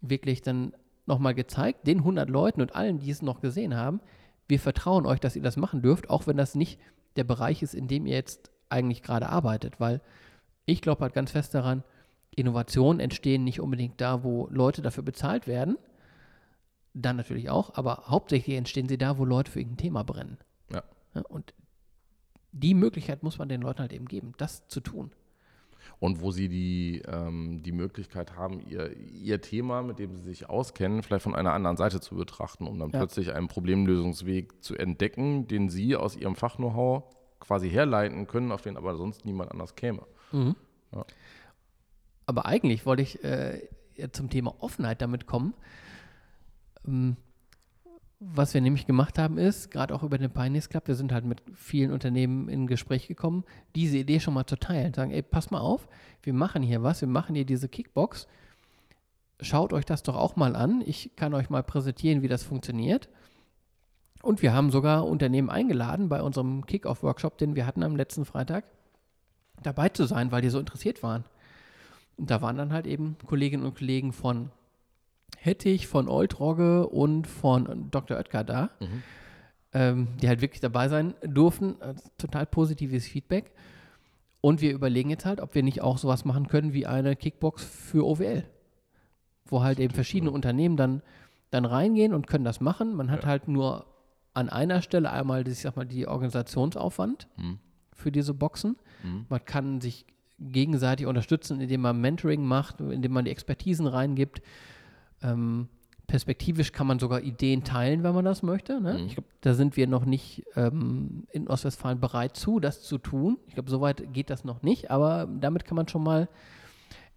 wirklich dann nochmal gezeigt, den 100 Leuten und allen, die es noch gesehen haben, wir vertrauen euch, dass ihr das machen dürft, auch wenn das nicht der Bereich ist, in dem ihr jetzt eigentlich gerade arbeitet, weil ich glaube halt ganz fest daran, Innovationen entstehen nicht unbedingt da, wo Leute dafür bezahlt werden, dann natürlich auch, aber hauptsächlich entstehen sie da, wo Leute für irgendein Thema brennen. Ja. und die Möglichkeit muss man den Leuten halt eben geben, das zu tun. Und wo sie die, ähm, die Möglichkeit haben, ihr, ihr Thema, mit dem sie sich auskennen, vielleicht von einer anderen Seite zu betrachten, um dann Ja. plötzlich einen Problemlösungsweg zu entdecken, den sie aus ihrem Fach-Know-how quasi herleiten können, auf den aber sonst niemand anders käme. Ja. Aber eigentlich wollte ich äh, zum Thema Offenheit damit kommen. Ähm, was wir nämlich gemacht haben, ist, gerade auch über den Pioneers Club, wir sind halt mit vielen Unternehmen in Gespräch gekommen, diese Idee schon mal zu teilen. Sagen, ey, pass mal auf, wir machen hier was, wir machen hier diese Kickbox. Schaut euch das doch auch mal an. Ich kann euch mal präsentieren, wie das funktioniert. Und wir haben sogar Unternehmen eingeladen bei unserem Kick-Off-Workshop, den wir hatten am letzten Freitag, dabei zu sein, weil die so interessiert waren. Und da waren dann halt eben Kolleginnen und Kollegen von Hettich, von Oltrogge und von Dr. Oetker da, Mhm. ähm, die halt wirklich dabei sein durften. Also total positives Feedback. Und wir überlegen jetzt halt, ob wir nicht auch sowas machen können wie eine Kickbox für OWL, wo halt eben verschiedene Unternehmen dann, dann reingehen und können das machen. Man hat Ja. halt nur an einer Stelle einmal, ich sag mal, die Organisationsaufwand Mhm. für diese Boxen. Mhm. Man kann sich gegenseitig unterstützen, indem man Mentoring macht, indem man die Expertisen reingibt. Ähm, perspektivisch kann man sogar Ideen teilen, wenn man das möchte. Ne? Mhm. Ich glaube, da sind wir noch nicht ähm, in Ostwestfalen bereit zu, das zu tun. Ich glaube, soweit geht das noch nicht, aber damit kann man schon mal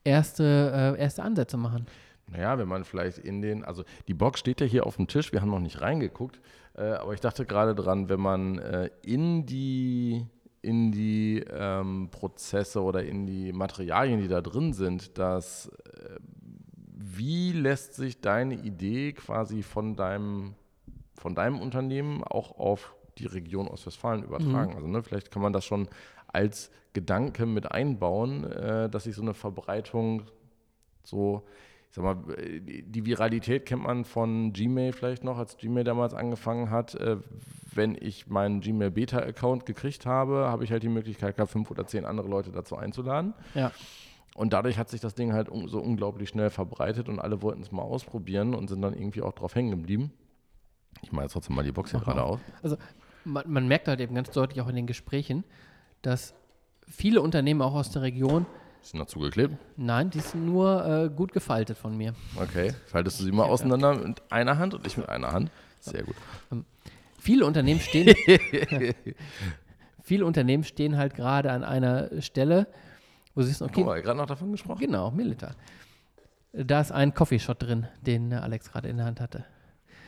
erste, äh, erste Ansätze machen. Naja, wenn man vielleicht in den, also die Box steht ja hier auf dem Tisch, wir haben noch nicht reingeguckt, äh, aber ich dachte gerade dran, wenn man äh, in die, in die ähm, Prozesse oder in die Materialien, die da drin sind, dass äh, wie lässt sich deine Idee quasi von deinem, von deinem Unternehmen auch auf die Region Ostwestfalen übertragen? Also ne, vielleicht kann man das schon als Gedanke mit einbauen, äh, dass sich so eine Verbreitung so, ich sag mal, die die Viralität kennt man von Gmail vielleicht noch, als Gmail damals angefangen hat. Äh, Wenn ich meinen Gmail Beta-Account gekriegt habe, habe ich halt die Möglichkeit gehabt, fünf oder zehn andere Leute dazu einzuladen. Ja. Und dadurch hat sich das Ding halt so unglaublich schnell verbreitet und alle wollten es mal ausprobieren und sind dann irgendwie auch drauf hängen geblieben. Ich mache jetzt trotzdem mal die Box hier mal gerade aus. Also man, man merkt halt eben ganz deutlich auch in den Gesprächen, dass viele Unternehmen auch aus der Region, Ist dazu geklebt? nein, die sind nur äh, gut gefaltet von mir. Okay. Faltest du sie mal auseinander mit einer Hand und ich mit einer Hand? Sehr gut. Viele Unternehmen stehen, viele Unternehmen stehen halt gerade an einer Stelle, wo sie wissen, okay, Guck mal, gerade noch davon gesprochen. genau, Milita. Da ist ein Coffeeshot drin, den äh, Alex gerade in der Hand hatte.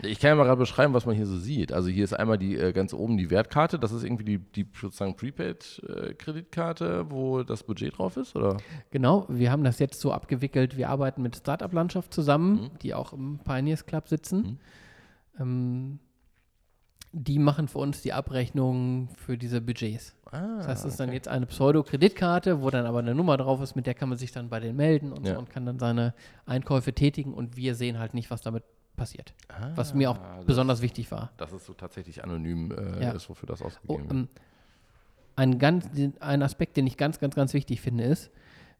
Ich kann ja mal gerade beschreiben, was man hier so sieht. Also hier ist einmal die äh, ganz oben die Wertkarte. Das ist irgendwie die, die sozusagen Prepaid-Kreditkarte, wo das Budget drauf ist, oder? Genau, wir haben das jetzt so abgewickelt. Wir arbeiten mit Startup-Landschaft zusammen, die auch im Pioneers Club sitzen. Ähm, die machen für uns die Abrechnung für diese Budgets. Ah, Das heißt, es ist dann jetzt eine Pseudo-Kreditkarte, wo dann aber eine Nummer drauf ist, mit der kann man sich dann bei denen melden und Ja. so und kann dann seine Einkäufe tätigen und wir sehen halt nicht, was damit passiert. was mir auch das- besonders wichtig war. Dass es so tatsächlich anonym äh, Ja. ist, wofür das Oh, ausgegeben wird. ähm, ein, ganz, ein Aspekt, den ich ganz, ganz, ganz wichtig finde, ist,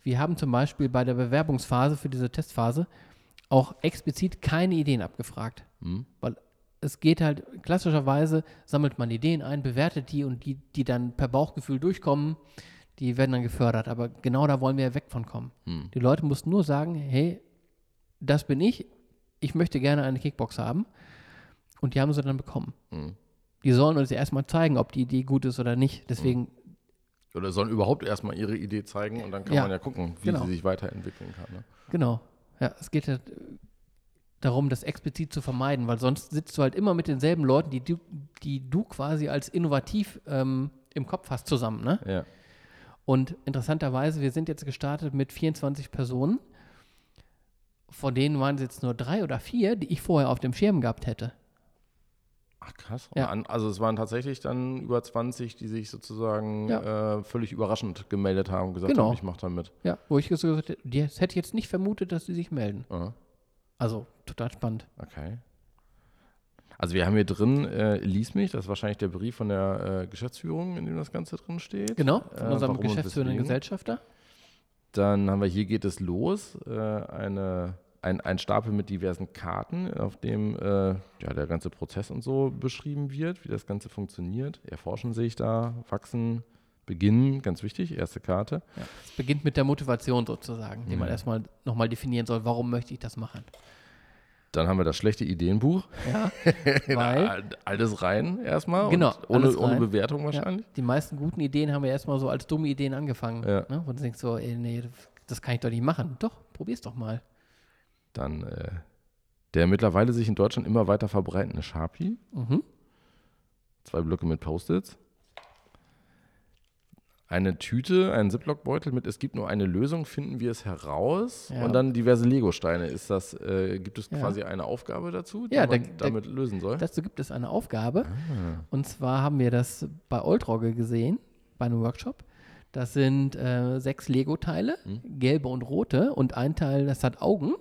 wir haben zum Beispiel bei der Bewerbungsphase für diese Testphase auch explizit keine Ideen abgefragt. Hm? Weil es geht halt, klassischerweise sammelt man Ideen ein, bewertet die und die, die dann per Bauchgefühl durchkommen, die werden dann gefördert. Aber genau da wollen wir ja weg von kommen. Hm. Die Leute mussten nur sagen, hey, das bin ich, ich möchte gerne eine Kickbox haben. Und die haben sie dann bekommen. Hm. Die sollen uns ja erstmal zeigen, ob die Idee gut ist oder nicht. Deswegen, Oder sollen überhaupt erstmal ihre Idee zeigen und dann kann Ja, man ja gucken, wie genau. sie sich weiterentwickeln kann. Ne? genau. Ja, es geht halt äh, darum, das explizit zu vermeiden, weil sonst sitzt du halt immer mit denselben Leuten, die du, die du quasi als innovativ ähm, im Kopf hast, zusammen. Ne? Ja. Und interessanterweise, wir sind jetzt gestartet mit 24 Personen. Von denen waren es jetzt nur drei oder vier, die ich vorher auf dem Schirm gehabt hätte. Ach krass. Ja. Also es waren tatsächlich dann über 20, die sich sozusagen Ja. äh, völlig überraschend gemeldet haben und gesagt Genau. haben, ich mache da mit. Ja, wo ich gesagt hätte, das hätte ich jetzt nicht vermutet, dass sie sich melden. Aha. Also total spannend. Okay. Also wir haben hier drin, äh, lies mich, das ist wahrscheinlich der Brief von der äh, Geschäftsführung, in dem das Ganze drin steht. Genau, Äh, von unserem warum und geschäftsführenden. Gesellschafter. Dann haben wir hier geht es los, äh, eine, ein, ein Stapel mit diversen Karten, auf dem äh, ja, der ganze Prozess und so beschrieben wird, wie das Ganze funktioniert. Erforschen sehe ich da, wachsen, beginnen, ganz wichtig, erste Karte. Ja. Es beginnt mit der Motivation sozusagen, die man Ja. erstmal nochmal definieren soll, warum möchte ich das machen. Dann haben wir das schlechte Ideenbuch. Ja, weil Al- Alles rein erstmal. Genau, und Ohne, ohne. Bewertung wahrscheinlich. die meisten guten Ideen haben wir erstmal so als dumme Ideen angefangen. Ja. Ne? Wo du denkst so, ey, nee, das kann ich doch nicht machen. Doch, probier's doch mal. Dann äh, der mittlerweile sich in Deutschland immer weiter verbreitende Sharpie. Mhm. Zwei Blöcke mit Post-its. Eine Tüte, ein Ziploc-Beutel mit Es gibt nur eine Lösung, finden wir es heraus. Ja. Und dann diverse Lego-Steine. Ist das, äh, gibt es Ja. quasi eine Aufgabe dazu, die Ja, man da- da- damit lösen soll? Dazu gibt es eine Aufgabe. Ah. Und zwar haben wir das bei Oltrogge gesehen, bei einem Workshop. Das sind äh, sechs Lego-Teile, Mhm. gelbe und rote. Und ein Teil, das hat Augen.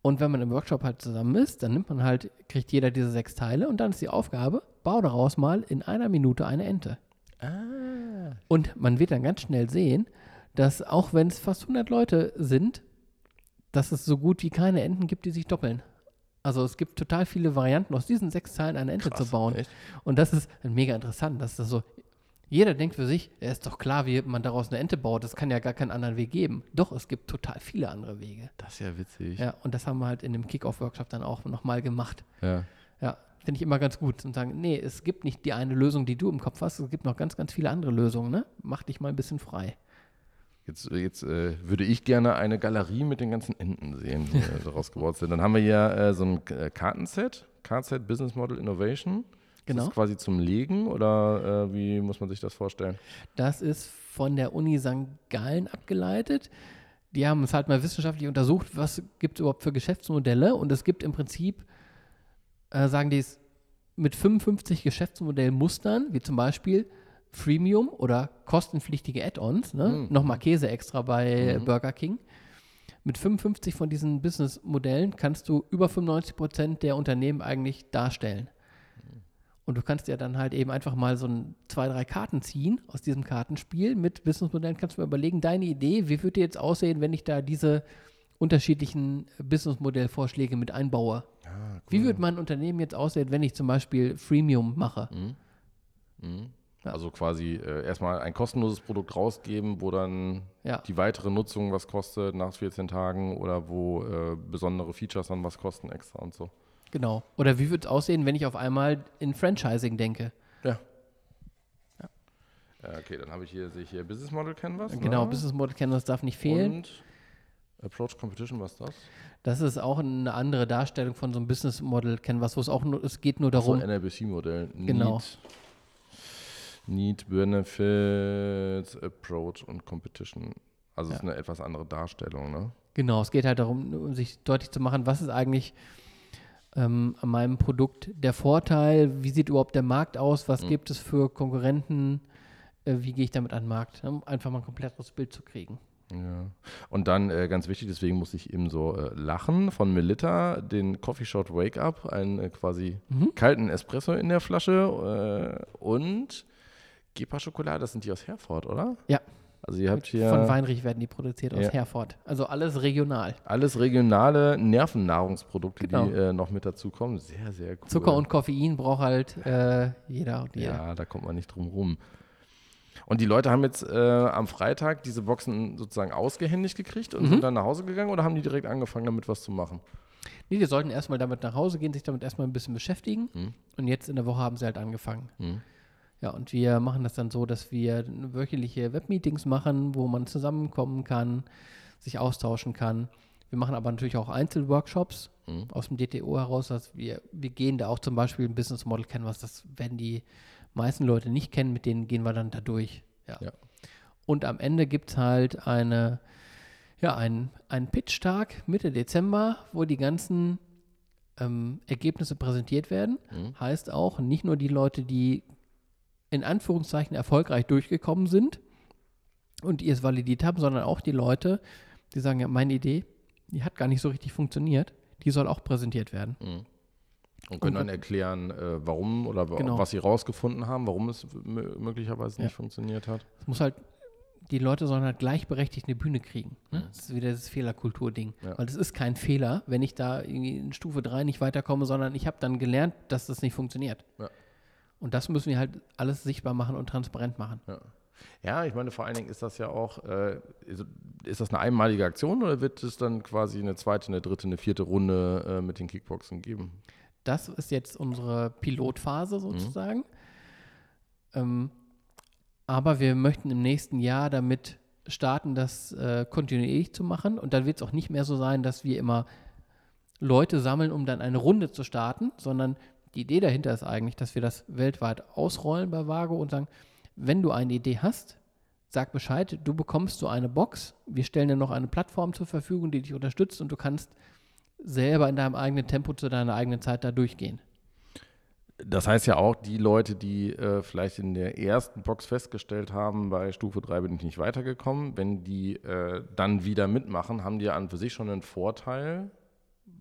Und wenn man im Workshop halt zusammen ist, dann nimmt man halt, kriegt jeder diese sechs Teile und dann ist die Aufgabe, bau daraus mal in einer Minute eine Ente. Ah. Und man wird dann ganz schnell sehen, dass auch wenn es fast 100 Leute sind, dass es so gut wie keine Enten gibt, die sich doppeln. Also es gibt total viele Varianten, aus diesen sechs Teilen eine Ente Krass, zu bauen. echt? Und das ist mega interessant, dass das so, jeder denkt für sich, ja, ist doch klar, wie man daraus eine Ente baut, das kann ja gar keinen anderen Weg geben. Doch, es gibt total viele andere Wege. Das ist ja witzig. Ja, und das haben wir halt in dem Kick-Off-Workshop dann auch nochmal gemacht. Ja. Ja, finde ich immer ganz gut und sagen, nee, es gibt nicht die eine Lösung, die du im Kopf hast, es gibt noch ganz, ganz viele andere Lösungen, ne? Mach dich mal ein bisschen frei. Jetzt, jetzt äh, würde ich gerne eine Galerie mit den ganzen Enten sehen, die daraus gebaut sind. Dann haben wir hier äh, so ein äh, Kartenset, Cardset Business Model Innovation. Ist Genau. das quasi zum Legen oder äh, wie muss man sich das vorstellen? Das ist von der Uni St. Gallen abgeleitet. Die haben es halt mal wissenschaftlich untersucht, was gibt es überhaupt für Geschäftsmodelle. Und es gibt im Prinzip, äh, sagen die es, mit 55 Geschäftsmodellmustern, wie zum Beispiel Freemium oder kostenpflichtige Add-ons, ne? Mhm. nochmal Käse extra bei Mhm. Burger King. Mit 55 von diesen Businessmodellen kannst du über 95 Prozent der Unternehmen eigentlich darstellen. Und du kannst ja dann halt eben einfach mal so ein, zwei, drei Karten ziehen aus diesem Kartenspiel. Mit Businessmodellen kannst du mir überlegen, deine Idee, wie würde jetzt aussehen, wenn ich da diese unterschiedlichen Businessmodellvorschläge mit einbaue? Ah, Wie würde mein Unternehmen jetzt aussehen, wenn ich zum Beispiel Freemium mache? Mhm. Ja. Also quasi äh, erstmal ein kostenloses Produkt rausgeben, wo dann Ja. die weitere Nutzung was kostet nach 14 Tagen oder wo äh, besondere Features dann was kosten extra und so. Genau. Oder wie würde es aussehen, wenn ich auf einmal in Franchising denke? Ja. Ja, okay, dann habe ich hier, sehe ich hier Business Model Canvas. Genau, ne? Business Model Canvas darf nicht fehlen. Und Approach Competition, was ist das? Das ist auch eine andere Darstellung von so einem Business Model Canvas, wo es auch nur, es geht nur So darum, ein NLBC-Modell. Genau. Need, Need, Benefits, Approach und Competition. Also es Ja. ist eine etwas andere Darstellung, ne? Genau, es geht halt darum, um sich deutlich zu machen, was ist eigentlich ähm, an meinem Produkt der Vorteil, wie sieht überhaupt der Markt aus, was Mhm. gibt es für Konkurrenten, äh, wie gehe ich damit an den Markt, ne? um einfach mal ein komplettes Bild zu kriegen. Ja. Und dann äh, ganz wichtig, deswegen muss ich eben so äh, lachen, von Melitta den Coffee Shot Wake Up, einen äh, quasi Mhm. kalten Espresso in der Flasche äh, und Gepa Schokolade, das sind die aus Herford, oder? Ja. Also ihr habt hier Von Weinrich werden die produziert aus Ja. Herford. Also alles regional. alles regionale Nervennahrungsprodukte, Genau. die äh, noch mit dazukommen. Sehr, sehr cool. Zucker und Koffein braucht halt äh, jeder und jeder. Ja, da kommt man nicht drum rum. Und die Leute haben jetzt äh, am Freitag diese Boxen sozusagen ausgehändigt gekriegt und Mhm. sind dann nach Hause gegangen oder haben die direkt angefangen, damit was zu machen? Nee, die sollten erstmal damit nach Hause gehen, sich damit erstmal ein bisschen beschäftigen. Mhm. Und jetzt in der Woche haben sie halt angefangen. Mhm. Ja, und wir machen das dann so, dass wir wöchentliche Webmeetings machen, wo man zusammenkommen kann, sich austauschen kann. Wir machen aber natürlich auch Einzelworkshops Mhm. aus dem DTO heraus. Dass wir, wir gehen da auch zum Beispiel ein Business Model Canvas. Das werden die meisten Leute nicht kennen, mit denen gehen wir dann da durch. Ja. Ja. Und am Ende gibt es halt eine, ja, einen, einen Pitch-Tag Mitte Dezember, wo die ganzen ähm, Ergebnisse präsentiert werden. Mhm. Heißt auch, nicht nur die Leute, die in Anführungszeichen erfolgreich durchgekommen sind und die es validiert haben, sondern auch die Leute, die sagen, ja, meine Idee, die hat gar nicht so richtig funktioniert, die soll auch präsentiert werden. Mhm. Und können dann erklären, äh, warum oder genau. was sie rausgefunden haben, warum es möglicherweise nicht funktioniert hat. Es muss halt, die Leute sollen halt gleichberechtigt eine Bühne kriegen. Ne? Mhm. Das ist wieder das Fehlerkultur-Ding. Ja. Weil es ist kein Fehler, wenn ich da irgendwie in Stufe 3 nicht weiterkomme, sondern ich habe dann gelernt, dass das nicht funktioniert. Ja. Und das müssen wir halt alles sichtbar machen und transparent machen. Ja. Ja, ich meine, vor allen Dingen ist das ja auch, äh, ist das eine einmalige Aktion oder wird es dann quasi eine zweite, eine dritte, eine vierte Runde äh, mit den Kickboxen geben? Das ist jetzt unsere Pilotphase sozusagen. Mhm. Ähm, aber wir möchten im nächsten Jahr damit starten, das äh, kontinuierlich zu machen. Und dann wird es auch nicht mehr so sein, dass wir immer Leute sammeln, um dann eine Runde zu starten, sondern die Idee dahinter ist eigentlich, dass wir das weltweit ausrollen bei Vago und sagen, wenn du eine Idee hast, sag Bescheid, du bekommst so eine Box, wir stellen dir noch eine Plattform zur Verfügung, die dich unterstützt und du kannst selber in deinem eigenen Tempo zu deiner eigenen Zeit da durchgehen. Das heißt ja auch, die Leute, die äh, vielleicht in der ersten Box festgestellt haben, bei Stufe 3 bin ich nicht weitergekommen, wenn die äh, dann wieder mitmachen, haben die ja an für sich schon einen Vorteil,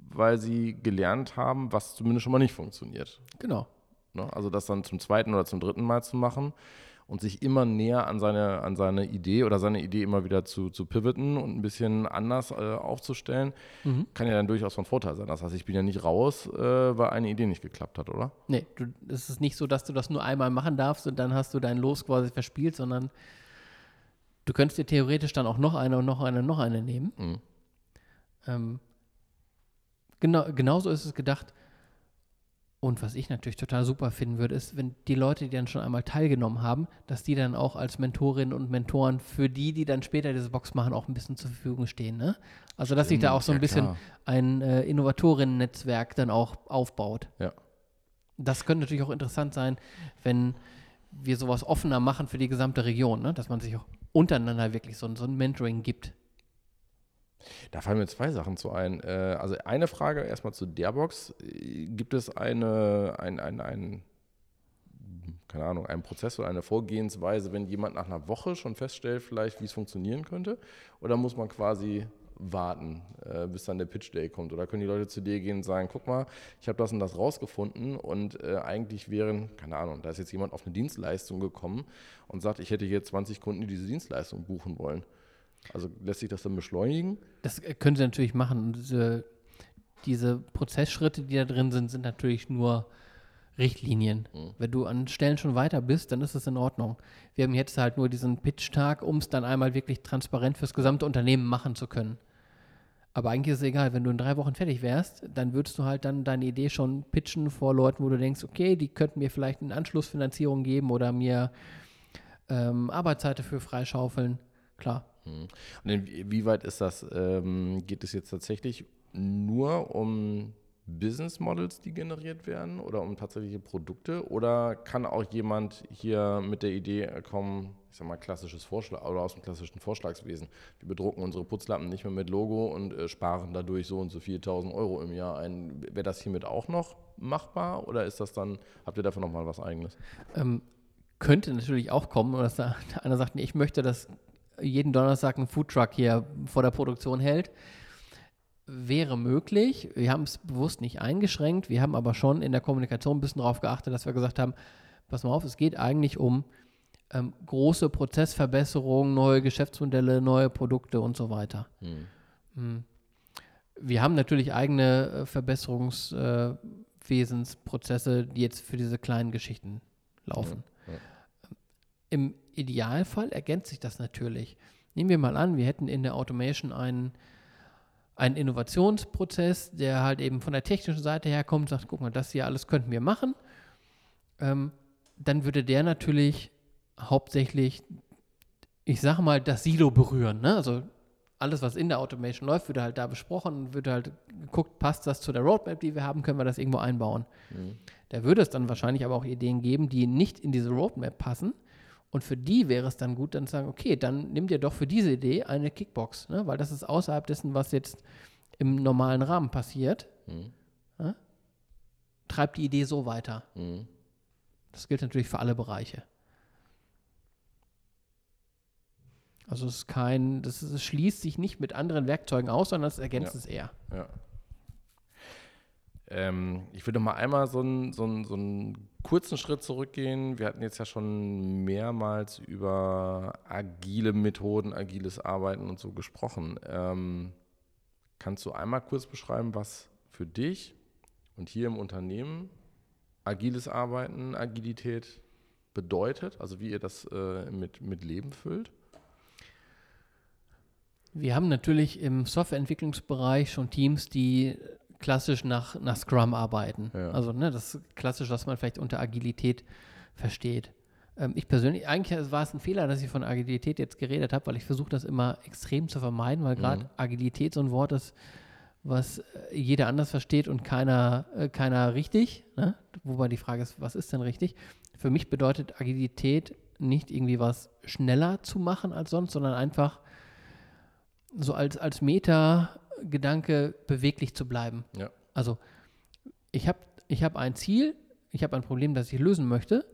weil sie gelernt haben, was zumindest schon mal nicht funktioniert. Genau. Ne? Also das dann zum zweiten oder zum dritten Mal zu machen und sich immer näher an seine, an seine Idee oder seine Idee immer wieder zu, zu pivoten und ein bisschen anders äh, aufzustellen, mhm. kann ja dann durchaus von Vorteil sein. Das heißt, ich bin ja nicht raus, äh, weil eine Idee nicht geklappt hat, oder? Nee, es ist nicht so, dass du das nur einmal machen darfst und dann hast du dein Los quasi verspielt, sondern du könntest dir theoretisch dann auch noch eine und noch eine und noch eine nehmen. Mhm. Ähm, genau, genauso ist es gedacht, und was ich natürlich total super finden würde, ist, wenn die Leute, die dann schon einmal teilgenommen haben, dass die dann auch als Mentorinnen und Mentoren für die, die dann später diese Box machen, auch ein bisschen zur Verfügung stehen. Ne? Also, dass sich da auch so ein ja, bisschen klar. ein äh, Innovatorinnen-Netzwerk dann auch aufbaut. Ja. Das könnte natürlich auch interessant sein, wenn wir sowas offener machen für die gesamte Region, ne? dass man sich auch untereinander wirklich so, so ein Mentoring gibt. Da fallen mir zwei Sachen zu ein. Äh, also eine Frage erstmal zu der Box. Gibt es eine, ein, ein, ein, keine Ahnung, einen Prozess oder eine Vorgehensweise, wenn jemand nach einer Woche schon feststellt, vielleicht, wie es funktionieren könnte? Oder muss man quasi warten, äh, bis dann der Pitch Day kommt? Oder können die Leute zu dir gehen und sagen, guck mal, ich habe das und das rausgefunden und äh, eigentlich wären, keine Ahnung, da ist jetzt jemand auf eine Dienstleistung gekommen und sagt, ich hätte hier 20 Kunden, die diese Dienstleistung buchen wollen. Also lässt sich das dann beschleunigen? Das äh, können Sie natürlich machen. Diese, diese Prozessschritte, die da drin sind, sind natürlich nur Richtlinien. Mhm. Wenn du an Stellen schon weiter bist, dann ist das in Ordnung. Wir haben jetzt halt nur diesen Pitch-Tag, um es dann einmal wirklich transparent fürs gesamte Unternehmen machen zu können. Aber eigentlich ist es egal, wenn du in drei Wochen fertig wärst, dann würdest du halt dann deine Idee schon pitchen vor Leuten, wo du denkst, okay, die könnten mir vielleicht eine Anschlussfinanzierung geben oder mir ähm, Arbeitszeit dafür freischaufeln. Klar. Mhm. Und inwieweit ist das, ähm, geht es jetzt tatsächlich nur um Business Models, die generiert werden oder um tatsächliche Produkte? Oder kann auch jemand hier mit der Idee kommen, ich sag mal, klassisches Vorschlag oder aus dem klassischen Vorschlagswesen? Wir bedrucken unsere Putzlappen nicht mehr mit Logo und äh, sparen dadurch so und so 4000 Euro im Jahr ein. Wäre das hiermit auch noch machbar oder ist das dann, habt ihr dafür nochmal was Eigenes? Ähm, könnte natürlich auch kommen, dass da einer sagt, nee, ich möchte das jeden Donnerstag einen Foodtruck hier vor der Produktion hält. Wäre möglich. Wir haben es bewusst nicht eingeschränkt. Wir haben aber schon in der Kommunikation ein bisschen darauf geachtet, dass wir gesagt haben, pass mal auf, es geht eigentlich um ähm, große Prozessverbesserungen, neue Geschäftsmodelle, neue Produkte und so weiter. Hm. hm. Wir haben natürlich eigene äh, Verbesserungswesensprozesse, äh, die jetzt für diese kleinen Geschichten laufen. Ja, ja. Im Idealfall ergänzt sich das natürlich. Nehmen wir mal an, wir hätten in der Automation einen, einen Innovationsprozess, der halt eben von der technischen Seite her kommt und sagt, guck mal, das hier alles könnten wir machen. Ähm, dann würde der natürlich hauptsächlich, ich sage mal, das Silo berühren. Ne? Also alles, was in der Automation läuft, würde halt da besprochen und würde halt geguckt, passt das zu der Roadmap, die wir haben, können wir das irgendwo einbauen. Mhm. Da würde es dann wahrscheinlich aber auch Ideen geben, die nicht in diese Roadmap passen, und für die wäre es dann gut, dann zu sagen, okay, dann nimm dir doch für diese Idee eine Kickbox, ne? weil das ist außerhalb dessen, was jetzt im normalen Rahmen passiert. Mhm. Ja? treib die Idee so weiter. Mhm. Das gilt natürlich für alle Bereiche. Also es ist kein, das ist, es schließt sich nicht mit anderen Werkzeugen aus, sondern es ergänzt Ja. es eher. Ja. Ähm, ich würde mal einmal so einen, so, so einen kurzen Schritt zurückgehen. Wir hatten jetzt ja schon mehrmals über agile Methoden, agiles Arbeiten und so gesprochen. Ähm, kannst du einmal kurz beschreiben, was für dich und hier im Unternehmen agiles Arbeiten, Agilität bedeutet? Also wie ihr das äh, mit, mit Leben füllt? Wir haben natürlich im Softwareentwicklungsbereich schon Teams, die klassisch nach, nach Scrum arbeiten. Ja. Also ne, das ist klassisch, was man vielleicht unter Agilität versteht. Ähm, ich persönlich, eigentlich war es ein Fehler, dass ich von Agilität jetzt geredet habe, weil ich versuche das immer extrem zu vermeiden, weil gerade Mhm. Agilität so ein Wort ist, was äh, jeder anders versteht und keiner, äh, keiner richtig. Ne? Wobei die Frage ist, was ist denn richtig? Für mich bedeutet Agilität nicht irgendwie was schneller zu machen als sonst, sondern einfach so als, als Meta-Gedanke beweglich zu bleiben. Ja. Also ich habe ich hab ein Ziel, ich habe ein Problem, das ich lösen möchte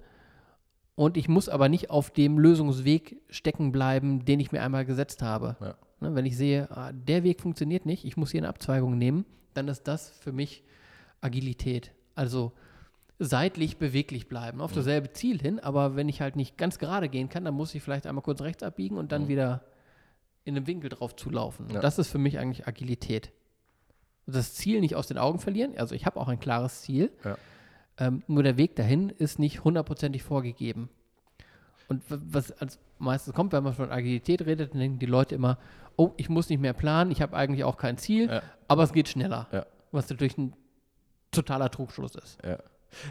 und ich muss aber nicht auf dem Lösungsweg stecken bleiben, den ich mir einmal gesetzt habe. Ja. Ne, wenn ich sehe, ah, der Weg funktioniert nicht, ich muss hier eine Abzweigung nehmen, dann ist das für mich Agilität. Also seitlich beweglich bleiben, auf dasselbe Ziel hin, aber wenn ich halt nicht ganz gerade gehen kann, dann muss ich vielleicht einmal kurz rechts abbiegen und dann Mhm. wieder in einem Winkel drauf zulaufen. Ja. Das ist für mich eigentlich Agilität. Das Ziel nicht aus den Augen verlieren, also ich habe auch ein klares Ziel, Ja. ähm, nur der Weg dahin ist nicht hundertprozentig vorgegeben. Und was als meistens kommt, wenn man von Agilität redet, dann denken die Leute immer, oh, ich muss nicht mehr planen, ich habe eigentlich auch kein Ziel, Ja. aber es geht schneller. Was natürlich ein totaler Trugschluss ist.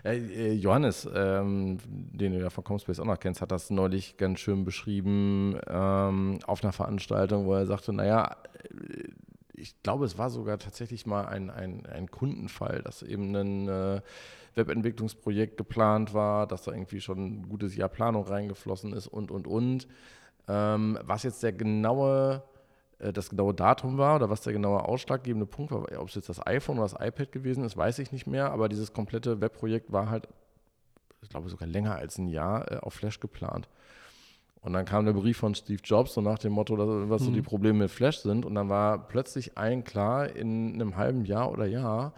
Äh, äh, Johannes, ähm, den du ja von Comspace auch noch kennst, hat das neulich ganz schön beschrieben ähm, auf einer Veranstaltung, wo er sagte, naja, äh, ich glaube, es war sogar tatsächlich mal ein, ein, ein Kundenfall, dass eben ein äh, Webentwicklungsprojekt geplant war, dass da irgendwie schon ein gutes Jahr Planung reingeflossen ist und, und, und. Ähm, was jetzt der genaue das genaue Datum war oder was der genaue ausschlaggebende Punkt war, ob es jetzt das iPhone oder das iPad gewesen ist, weiß ich nicht mehr, aber dieses komplette Webprojekt war halt, ich glaube sogar länger als ein Jahr äh, auf Flash geplant. Und dann kam der Brief von Steve Jobs so nach dem Motto, dass, was so Mhm. die Probleme mit Flash sind. Und dann war plötzlich allen klar, in einem halben Jahr oder Jahr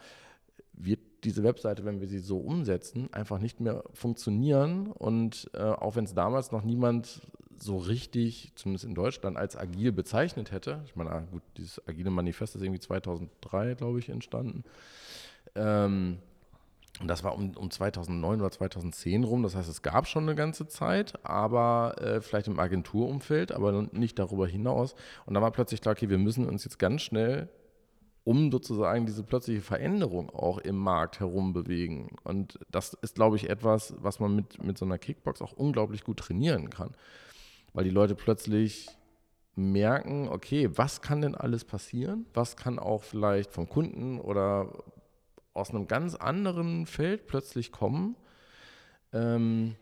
wird diese Webseite, wenn wir sie so umsetzen, einfach nicht mehr funktionieren. Und äh, auch wenn es damals noch niemand so richtig, zumindest in Deutschland, als agil bezeichnet hätte, ich meine, ah, gut, dieses agile Manifest ist irgendwie 2003, glaube ich, entstanden. Ähm, und das war um, um 2009 oder 2010 rum. Das heißt, es gab schon eine ganze Zeit, aber äh, vielleicht im Agenturumfeld, aber nicht darüber hinaus. Und dann war plötzlich klar, okay, wir müssen uns jetzt ganz schnell um sozusagen diese plötzliche Veränderung auch im Markt herum bewegen. Und das ist, glaube ich, etwas, was man mit, mit so einer Kickbox auch unglaublich gut trainieren kann. Weil die Leute plötzlich merken, okay, was kann denn alles passieren? Was kann auch vielleicht vom Kunden oder aus einem ganz anderen Feld plötzlich kommen? Ähm,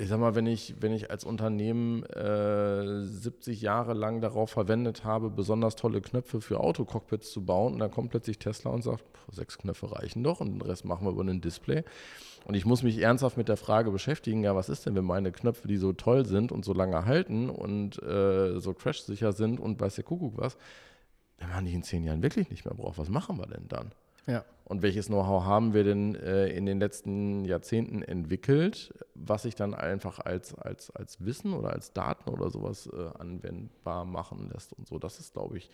ich sag mal, wenn ich, wenn ich als Unternehmen äh, 70 Jahre lang darauf verwendet habe, besonders tolle Knöpfe für Autocockpits zu bauen, und dann kommt plötzlich Tesla und sagt, pff, sechs Knöpfe reichen doch und den Rest machen wir über ein Display. Und ich muss mich ernsthaft mit der Frage beschäftigen, ja, was ist denn, wenn meine Knöpfe, die so toll sind und so lange halten und äh, so crashsicher sind und weiß der Kuckuck was, wenn man die in zehn Jahren wirklich nicht mehr braucht, was machen wir denn dann? Ja. Und welches Know-how haben wir denn äh, in den letzten Jahrzehnten entwickelt, was sich dann einfach als, als, als Wissen oder als Daten oder sowas äh, anwendbar machen lässt und so. Das ist, glaube ich,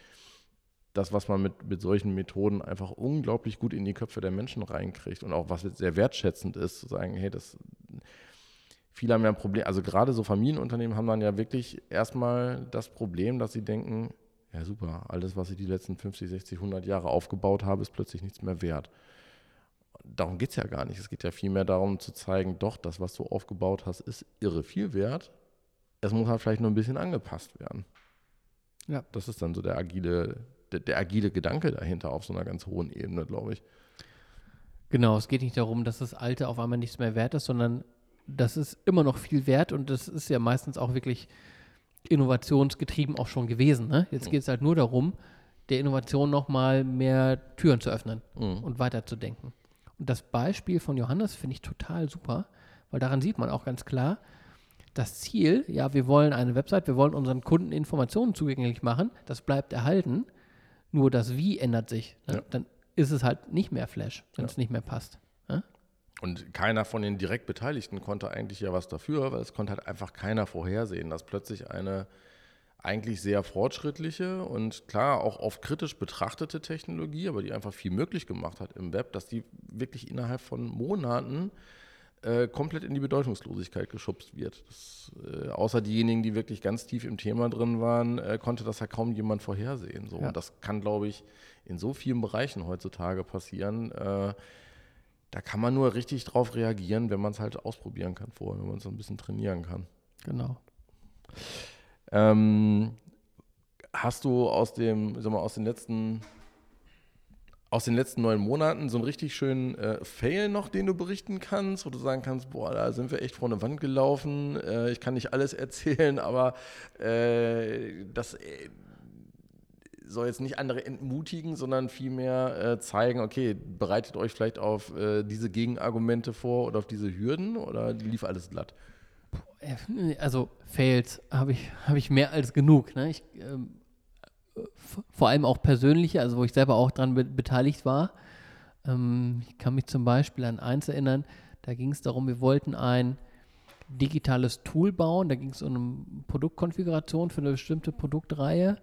das, was man mit, mit solchen Methoden einfach unglaublich gut in die Köpfe der Menschen reinkriegt und auch was sehr wertschätzend ist, zu sagen, hey, das viele haben ja ein Problem, also gerade so Familienunternehmen haben dann ja wirklich erstmal das Problem, dass sie denken, ja super, alles, was ich die letzten 50, 60, 100 Jahre aufgebaut habe, ist plötzlich nichts mehr wert. Darum geht es ja gar nicht. Es geht ja vielmehr darum zu zeigen, doch, das, was du aufgebaut hast, ist irre viel wert. Es muss halt vielleicht nur ein bisschen angepasst werden. Ja. Das ist dann so der agile, der, der agile Gedanke dahinter auf so einer ganz hohen Ebene, glaube ich. Genau, es geht nicht darum, dass das Alte auf einmal nichts mehr wert ist, sondern das ist immer noch viel wert und das ist ja meistens auch wirklich innovationsgetrieben auch schon gewesen. Ne? Jetzt geht es halt nur darum, der Innovation nochmal mehr Türen zu öffnen Mhm. und weiterzudenken. Und Und das Beispiel von Johannes finde ich total super, weil daran sieht man auch ganz klar, das Ziel, ja, wir wollen eine Website, wir wollen unseren Kunden Informationen zugänglich machen, das bleibt erhalten, nur das Wie ändert sich. Ne? Ja. Dann ist es halt nicht mehr Flash, wenn ja. es nicht mehr passt. Und keiner von den direkt Beteiligten konnte eigentlich ja was dafür, weil es konnte halt einfach keiner vorhersehen, dass plötzlich eine eigentlich sehr fortschrittliche und klar auch oft kritisch betrachtete Technologie, aber die einfach viel möglich gemacht hat im Web, dass die wirklich innerhalb von Monaten äh, komplett in die Bedeutungslosigkeit geschubst wird. Das, äh, außer diejenigen, die wirklich ganz tief im Thema drin waren, äh, konnte das ja kaum jemand vorhersehen. So. Ja. Und das kann, glaube ich, in so vielen Bereichen heutzutage passieren. Da kann man nur richtig drauf reagieren, wenn man es halt ausprobieren kann vorher, wenn man es ein bisschen trainieren kann. Genau. Ähm, hast du aus dem, sag mal, aus den letzten aus den letzten neun Monaten so einen richtig schönen äh, Fail noch, den du berichten kannst, wo du sagen kannst, boah, da sind wir echt vor eine Wand gelaufen, äh, ich kann nicht alles erzählen, aber äh, das äh, soll jetzt nicht andere entmutigen, sondern vielmehr äh, zeigen, okay, bereitet euch vielleicht auf äh, diese Gegenargumente vor oder auf diese Hürden oder lief alles glatt? Also Fails habe ich, hab ich mehr als genug. Ne? Ich, ähm vor allem auch persönliche, also wo ich selber auch dran be beteiligt war. Ähm, ich kann mich zum Beispiel an eins erinnern, da ging es darum, wir wollten ein digitales Tool bauen, da ging es um eine Produktkonfiguration für eine bestimmte Produktreihe.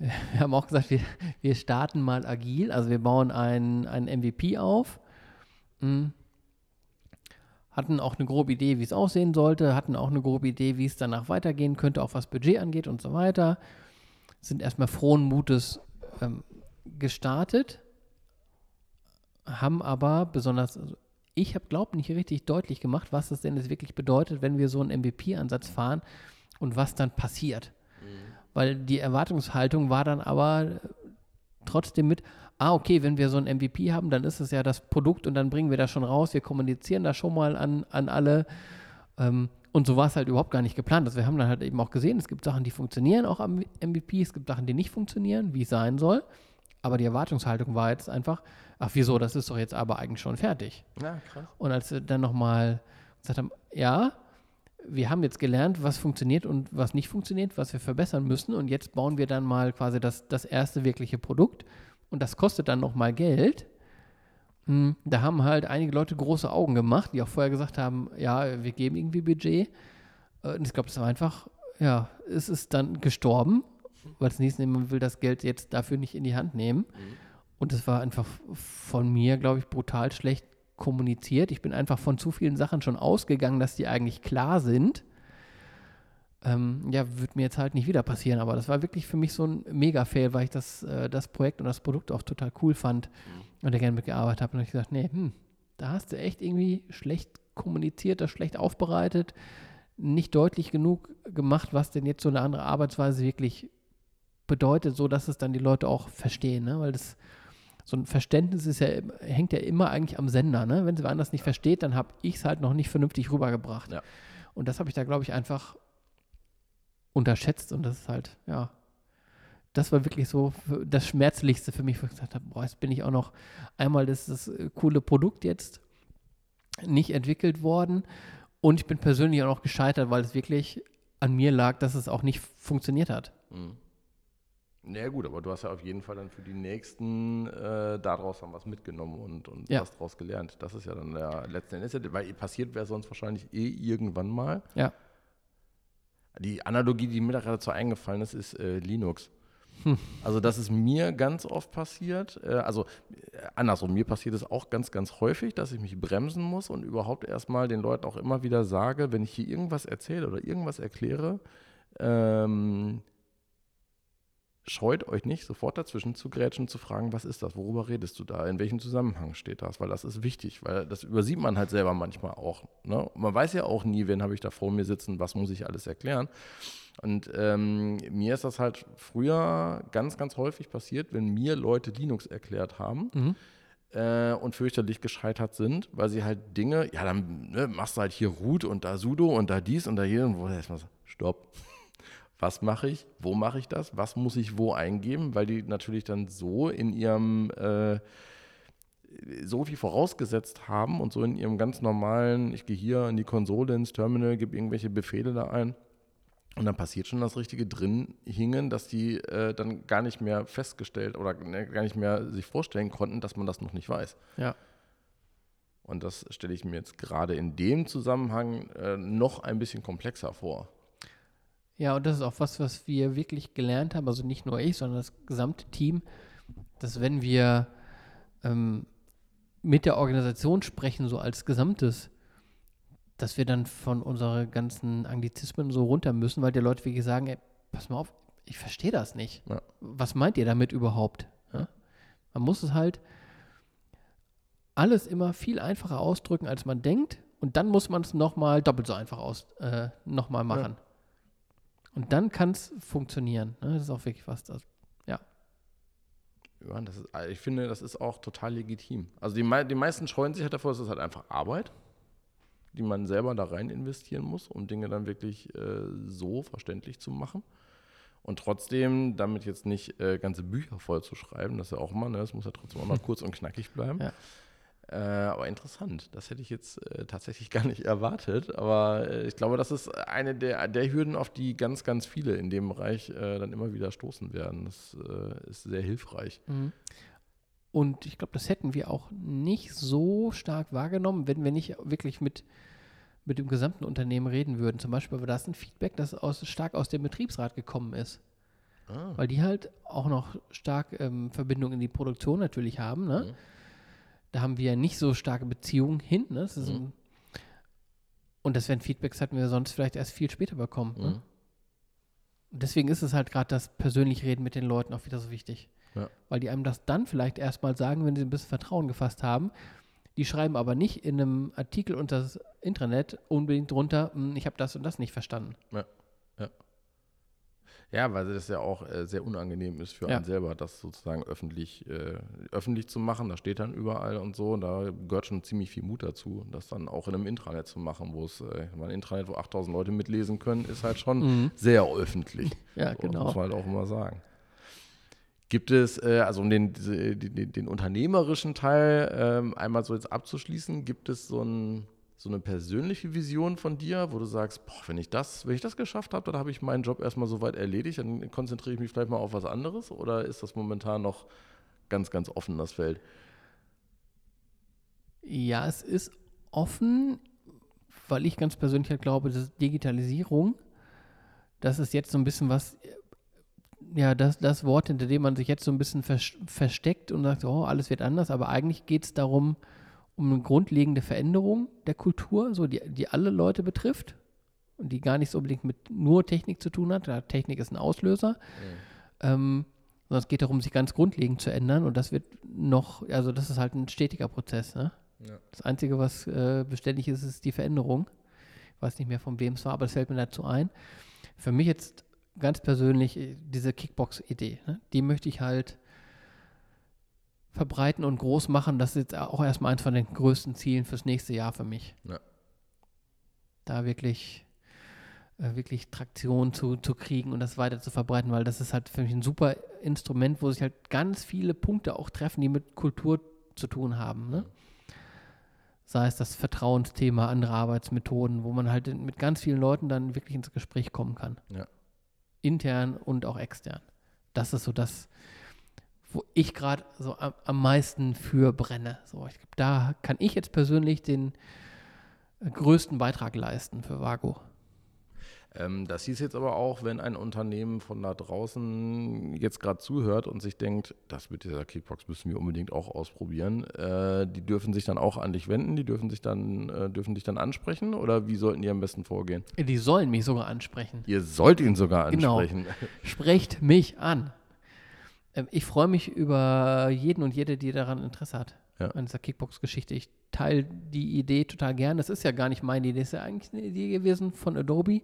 Wir haben auch gesagt, wir, wir starten mal agil, also wir bauen ein, ein MVP auf. Mhm hatten auch eine grobe Idee, wie es aussehen sollte, hatten auch eine grobe Idee, wie es danach weitergehen könnte, auch was Budget angeht und so weiter. Sind erstmal frohen Mutes ähm, gestartet, haben aber besonders, also ich habe, glaube ich, nicht richtig deutlich gemacht, was es denn jetzt wirklich bedeutet, wenn wir so einen MVP-Ansatz fahren und was dann passiert. Weil die Erwartungshaltung war dann aber trotzdem mit, ah, okay, wenn wir so ein MVP haben, dann ist es ja das Produkt und dann bringen wir das schon raus, wir kommunizieren das schon mal an, an alle. Ähm, und so war es halt überhaupt gar nicht geplant. Also wir haben dann halt eben auch gesehen, es gibt Sachen, die funktionieren auch am MVP, es gibt Sachen, die nicht funktionieren, wie es sein soll. Aber die Erwartungshaltung war jetzt einfach, ach wieso, das ist doch jetzt aber eigentlich schon fertig. Ja, krass. Und als wir dann nochmal gesagt haben, ja, wir haben jetzt gelernt, was funktioniert und was nicht funktioniert, was wir verbessern müssen. Und jetzt bauen wir dann mal quasi das, das erste wirkliche Produkt. Und das kostet dann nochmal Geld. Hm, da haben halt einige Leute große Augen gemacht, die auch vorher gesagt haben, ja, wir geben irgendwie Budget. Äh, und ich glaube, das war einfach, ja, es ist dann gestorben, weil das nächste man will das Geld jetzt dafür nicht in die Hand nehmen. Mhm. Und es war einfach von mir, glaube ich, brutal schlecht kommuniziert. Ich bin einfach von zu vielen Sachen schon ausgegangen, dass die eigentlich klar sind. Ähm, ja, wird mir jetzt halt nicht wieder passieren, aber das war wirklich für mich so ein Mega-Fail, weil ich das, äh, das Projekt und das Produkt auch total cool fand. Mhm und der gerne mitgearbeitet habe. Und ich gesagt, nee, hm, da hast du echt irgendwie schlecht kommuniziert, das schlecht aufbereitet, nicht deutlich genug gemacht, was denn jetzt so eine andere Arbeitsweise wirklich bedeutet, so dass es dann die Leute auch verstehen, ne? weil das so ein Verständnis ist ja, hängt ja immer eigentlich am Sender. Ne? Wenn es anders nicht versteht, dann habe ich es halt noch nicht vernünftig rübergebracht. Ja. Und das habe ich da, glaube ich, einfach unterschätzt und das ist halt, ja, das war wirklich so das Schmerzlichste für mich, wo ich gesagt habe, boah, jetzt bin ich auch noch einmal das, das äh, coole Produkt jetzt nicht entwickelt worden und ich bin persönlich auch noch gescheitert, weil es wirklich an mir lag, dass es auch nicht funktioniert hat. Mhm. Ja gut, aber du hast ja auf jeden Fall dann für die nächsten äh, daraus haben was mitgenommen und, und ja. was daraus gelernt. Das ist ja dann der letzte Endes, weil passiert wäre sonst wahrscheinlich eh irgendwann mal. Ja. Die Analogie, die mir da gerade so eingefallen ist, ist äh, Linux. Also das ist mir ganz oft passiert. Äh, also äh, andersrum, mir passiert es auch ganz, ganz häufig, dass ich mich bremsen muss und überhaupt erstmal den Leuten auch immer wieder sage, wenn ich hier irgendwas erzähle oder irgendwas erkläre, ähm, scheut euch nicht, sofort dazwischen zu grätschen, zu fragen, was ist das, worüber redest du da, in welchem Zusammenhang steht das, weil das ist wichtig, weil das übersieht man halt selber manchmal auch. Ne? Man weiß ja auch nie, wen habe ich da vor mir sitzen, was muss ich alles erklären. Und ähm, mir ist das halt früher ganz, ganz häufig passiert, wenn mir Leute Linux erklärt haben. Mhm. Äh, und fürchterlich gescheitert sind, weil sie halt Dinge, ja, dann ne, machst du halt hier Root und da Sudo und da dies und da hier und wo erstmal stopp. Was mache ich? Wo mache ich das? Was muss ich wo eingeben? Weil die natürlich dann so in ihrem äh, so viel vorausgesetzt haben und so in ihrem ganz normalen, ich gehe hier in die Konsole, ins Terminal, gebe irgendwelche Befehle da ein. Und dann passiert schon das Richtige drin hingen, dass die äh, dann gar nicht mehr festgestellt oder ne, gar nicht mehr sich vorstellen konnten, dass man das noch nicht weiß. Ja. Und das stelle ich mir jetzt gerade in dem Zusammenhang äh, noch ein bisschen komplexer vor. Ja, und das ist auch was, was wir wirklich gelernt haben, also nicht nur ich, sondern das gesamte Team, dass wenn wir ähm, mit der Organisation sprechen, so als Gesamtes, dass wir dann von unseren ganzen Anglizismen so runter müssen, weil die Leute wirklich sagen, ey, pass mal auf, ich verstehe das nicht. Ja. Was meint ihr damit überhaupt? Ja? Man muss es halt alles immer viel einfacher ausdrücken, als man denkt. Und dann muss man es nochmal doppelt so einfach aus, äh, nochmal machen. Ja. Und dann kann es funktionieren. Ne? Das ist auch wirklich was. Das, ja. Ja, das ist, ich finde, das ist auch total legitim. Also die, die meisten scheuen sich halt davor, es ist halt einfach Arbeit die man selber da rein investieren muss, um Dinge dann wirklich äh, so verständlich zu machen. Und trotzdem, damit jetzt nicht äh, ganze Bücher voll zu schreiben, das ist ja auch immer, ne, das muss ja trotzdem auch mal kurz und knackig bleiben. Ja. Äh, aber interessant, das hätte ich jetzt äh, tatsächlich gar nicht erwartet. Aber äh, ich glaube, das ist eine der, der Hürden, auf die ganz, ganz viele in dem Bereich äh, dann immer wieder stoßen werden. Das ist sehr hilfreich. Mhm. Und ich glaube, das hätten wir auch nicht so stark wahrgenommen, wenn wir nicht wirklich mit, mit dem gesamten Unternehmen reden würden. Zum Beispiel war das ein Feedback, das aus, stark aus dem Betriebsrat gekommen ist. Ah. Weil die halt auch noch stark ähm, Verbindung in die Produktion natürlich haben. Ne? Mhm. Da haben wir nicht so starke Beziehungen hin. Ne? Das mhm. und das wären Feedbacks, hatten wir sonst vielleicht erst viel später bekommen. Ne? Mhm. Ne? Und deswegen ist es halt gerade das persönliche Reden mit den Leuten auch wieder so wichtig. Ja. Weil die einem das dann vielleicht erstmal sagen, wenn sie ein bisschen Vertrauen gefasst haben. Die schreiben aber nicht in einem Artikel unter das Intranet unbedingt drunter, hm, ich habe das und das nicht verstanden. Ja. ja. Ja, weil das ja auch äh, sehr unangenehm ist für ja. einen selber, das sozusagen öffentlich, äh, öffentlich zu machen. Da steht dann überall und so. Und da gehört schon ziemlich viel Mut dazu, das dann auch in einem Intranet zu machen, wo es, äh, ein Intranet, wo 8000 Leute mitlesen können, ist halt schon mhm. sehr öffentlich. Ja, so, genau. Muss man halt auch immer sagen. Gibt es, äh, also um den, den, den unternehmerischen Teil ähm, einmal so jetzt abzuschließen, gibt es so, ein, so, eine persönliche Vision von dir, wo du sagst, boah, wenn ich das, wenn ich das geschafft habe, dann habe ich meinen Job erstmal soweit erledigt, dann konzentriere ich mich vielleicht mal auf was anderes oder ist das momentan noch ganz, ganz offen, das Feld? Ja, es ist offen, weil ich ganz persönlich halt glaube, dass Digitalisierung, das ist jetzt so ein bisschen was, ja, das, das Wort, hinter dem man sich jetzt so ein bisschen versteckt und sagt, oh, alles wird anders, aber eigentlich geht es darum, um eine grundlegende Veränderung der Kultur, so die, die alle Leute betrifft und die gar nicht so unbedingt mit nur Technik zu tun hat. Ja, Technik ist ein Auslöser. Mhm. Ähm, sondern es geht darum, sich ganz grundlegend zu ändern und das wird noch, also das ist halt ein stetiger Prozess. Ne? Ja. Das Einzige, was äh, beständig ist, ist die Veränderung. Ich weiß nicht mehr, von wem es war, aber es fällt mir dazu ein. Für mich jetzt ganz persönlich äh, diese Kickbox-Idee. Ne? Die möchte ich halt verbreiten und groß machen. Das ist jetzt auch erstmal eins von den größten Zielen fürs nächste Jahr für mich. Ja. Da wirklich, äh, wirklich Traktion zu, zu kriegen und das weiter zu verbreiten, weil das ist halt für mich ein super Instrument, wo sich halt ganz viele Punkte auch treffen, die mit Kultur zu tun haben. Ne? Sei es das Vertrauensthema, andere Arbeitsmethoden, wo man halt mit ganz vielen Leuten dann wirklich ins Gespräch kommen kann. Ja intern und auch extern. Das ist so das, wo ich gerade so am, am, meisten für brenne. So, ich da kann ich jetzt persönlich den äh, größten Beitrag leisten für Vago. Ähm, das hieß jetzt aber auch, wenn ein Unternehmen von da draußen jetzt gerade zuhört und sich denkt, das mit dieser Kickbox müssen wir unbedingt auch ausprobieren, äh, die dürfen sich dann auch an dich wenden, die dürfen sich dann, äh, dürfen dich dann ansprechen oder wie sollten die am besten vorgehen? Die sollen mich sogar ansprechen. Ihr sollt ihn sogar genau. ansprechen. Genau. Sprecht mich an. Ähm, ich freue mich über jeden und jede, die daran Interesse hat. Ja. An dieser Kickbox-Geschichte. Ich teile die Idee total gern. Das ist ja gar nicht meine Idee, das ist ja eigentlich eine Idee gewesen von Adobe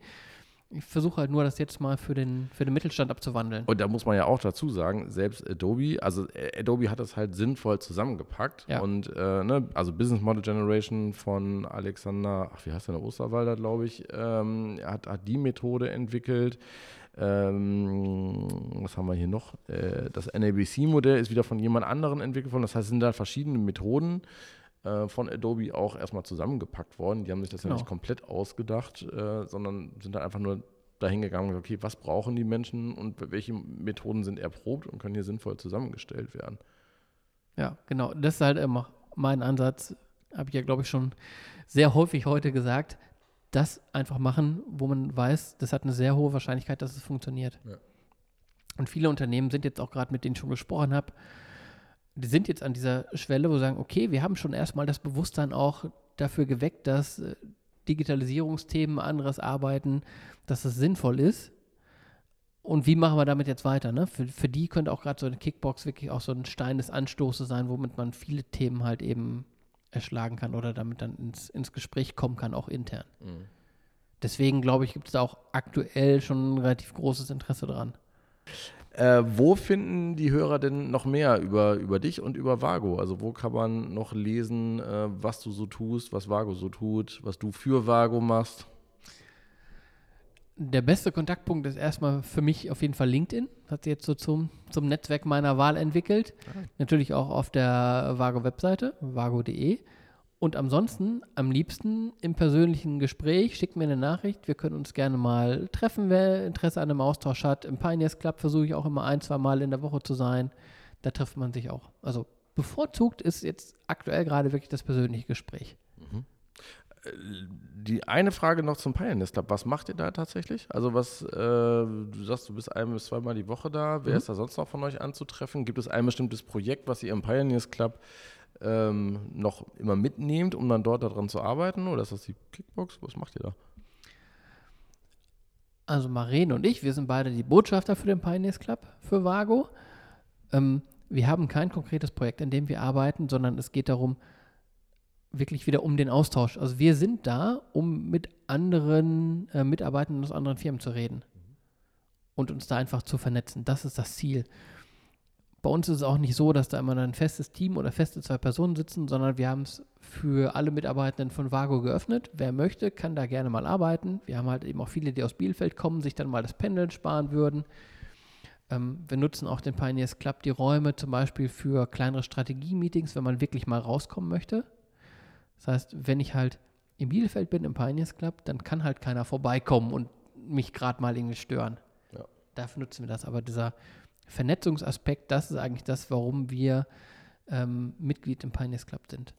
ich versuche halt nur, das jetzt mal für den, für den Mittelstand abzuwandeln. Und da muss man ja auch dazu sagen, selbst Adobe, also äh, Adobe hat das halt sinnvoll zusammengepackt. Ja. Und äh, ne, also Business Model Generation von Alexander, ach, wie heißt der, Osterwalder, glaube ich, ähm, hat, hat die Methode entwickelt. Ähm, was haben wir hier noch? Äh, das NABC-Modell ist wieder von jemand anderem entwickelt worden. Das heißt, es sind da verschiedene Methoden äh, von Adobe auch erstmal zusammengepackt worden. Die haben sich das genau. ja nicht komplett ausgedacht, äh, sondern sind da einfach nur dahingegangen und okay, was brauchen die Menschen und welche Methoden sind erprobt und können hier sinnvoll zusammengestellt werden. Ja, genau. Das ist halt immer mein Ansatz, habe ich ja, glaube ich, schon sehr häufig heute gesagt. Das einfach machen, wo man weiß, das hat eine sehr hohe Wahrscheinlichkeit, dass es funktioniert. Ja. Und viele Unternehmen sind jetzt auch gerade, mit denen ich schon gesprochen habe, die sind jetzt an dieser Schwelle, wo sie sagen, okay, wir haben schon erstmal das Bewusstsein auch dafür geweckt, dass äh, Digitalisierungsthemen, anderes Arbeiten, dass es sinnvoll ist. Und wie machen wir damit jetzt weiter? Ne? Für, für die könnte auch gerade so eine Kickbox wirklich auch so ein Stein des Anstoßes sein, womit man viele Themen halt eben erschlagen kann oder damit dann ins, ins Gespräch kommen kann, auch intern. Mhm. Deswegen glaube ich, gibt es da auch aktuell schon ein relativ großes Interesse dran. Äh, wo finden die Hörer denn noch mehr über, über dich und über Vago? Also wo kann man noch lesen, äh, was du so tust, was Vago so tut, was du für Vago machst? Der beste Kontaktpunkt ist erstmal für mich auf jeden Fall LinkedIn. Hat sich jetzt so zum, zum Netzwerk meiner Wahl entwickelt. Ah. Natürlich auch auf der Vago-Webseite, vago.de. Und ansonsten am liebsten im persönlichen Gespräch, schickt mir eine Nachricht. Wir können uns gerne mal treffen, wer Interesse an einem Austausch hat. Im Pioneers Club versuche ich auch immer ein, zwei Mal in der Woche zu sein. Da trifft man sich auch. Also bevorzugt ist jetzt aktuell gerade wirklich das persönliche Gespräch. Die eine Frage noch zum Pioneers Club. Was macht ihr da tatsächlich? Also was, äh, du sagst, du bist ein bis zweimal die Woche da. Wer mhm. ist da sonst noch von euch anzutreffen? Gibt es ein bestimmtes Projekt, was ihr im Pioneers Club ähm, noch immer mitnehmt, um dann dort daran zu arbeiten? Oder ist das die Kickbox? Was macht ihr da? Also Maren und ich, wir sind beide die Botschafter für den Pioneers Club für Vago. Ähm, wir haben kein konkretes Projekt, in dem wir arbeiten, sondern es geht darum, wirklich wieder um den Austausch. Also wir sind da, um mit anderen äh, Mitarbeitern aus anderen Firmen zu reden und uns da einfach zu vernetzen. Das ist das Ziel. Bei uns ist es auch nicht so, dass da immer ein festes Team oder feste zwei Personen sitzen, sondern wir haben es für alle Mitarbeitenden von Vago geöffnet. Wer möchte, kann da gerne mal arbeiten. Wir haben halt eben auch viele, die aus Bielefeld kommen, sich dann mal das Pendeln sparen würden. Ähm, wir nutzen auch den Pioneers Club die Räume zum Beispiel für kleinere Strategie-Meetings, wenn man wirklich mal rauskommen möchte. Das heißt, wenn ich halt in Bielefeld bin im Pioneers Club, dann kann halt keiner vorbeikommen und mich gerade mal irgendwie stören. Ja. Dafür nutzen wir das. Aber dieser Vernetzungsaspekt, das ist eigentlich das, warum wir ähm, Mitglied im Pioneers Club sind.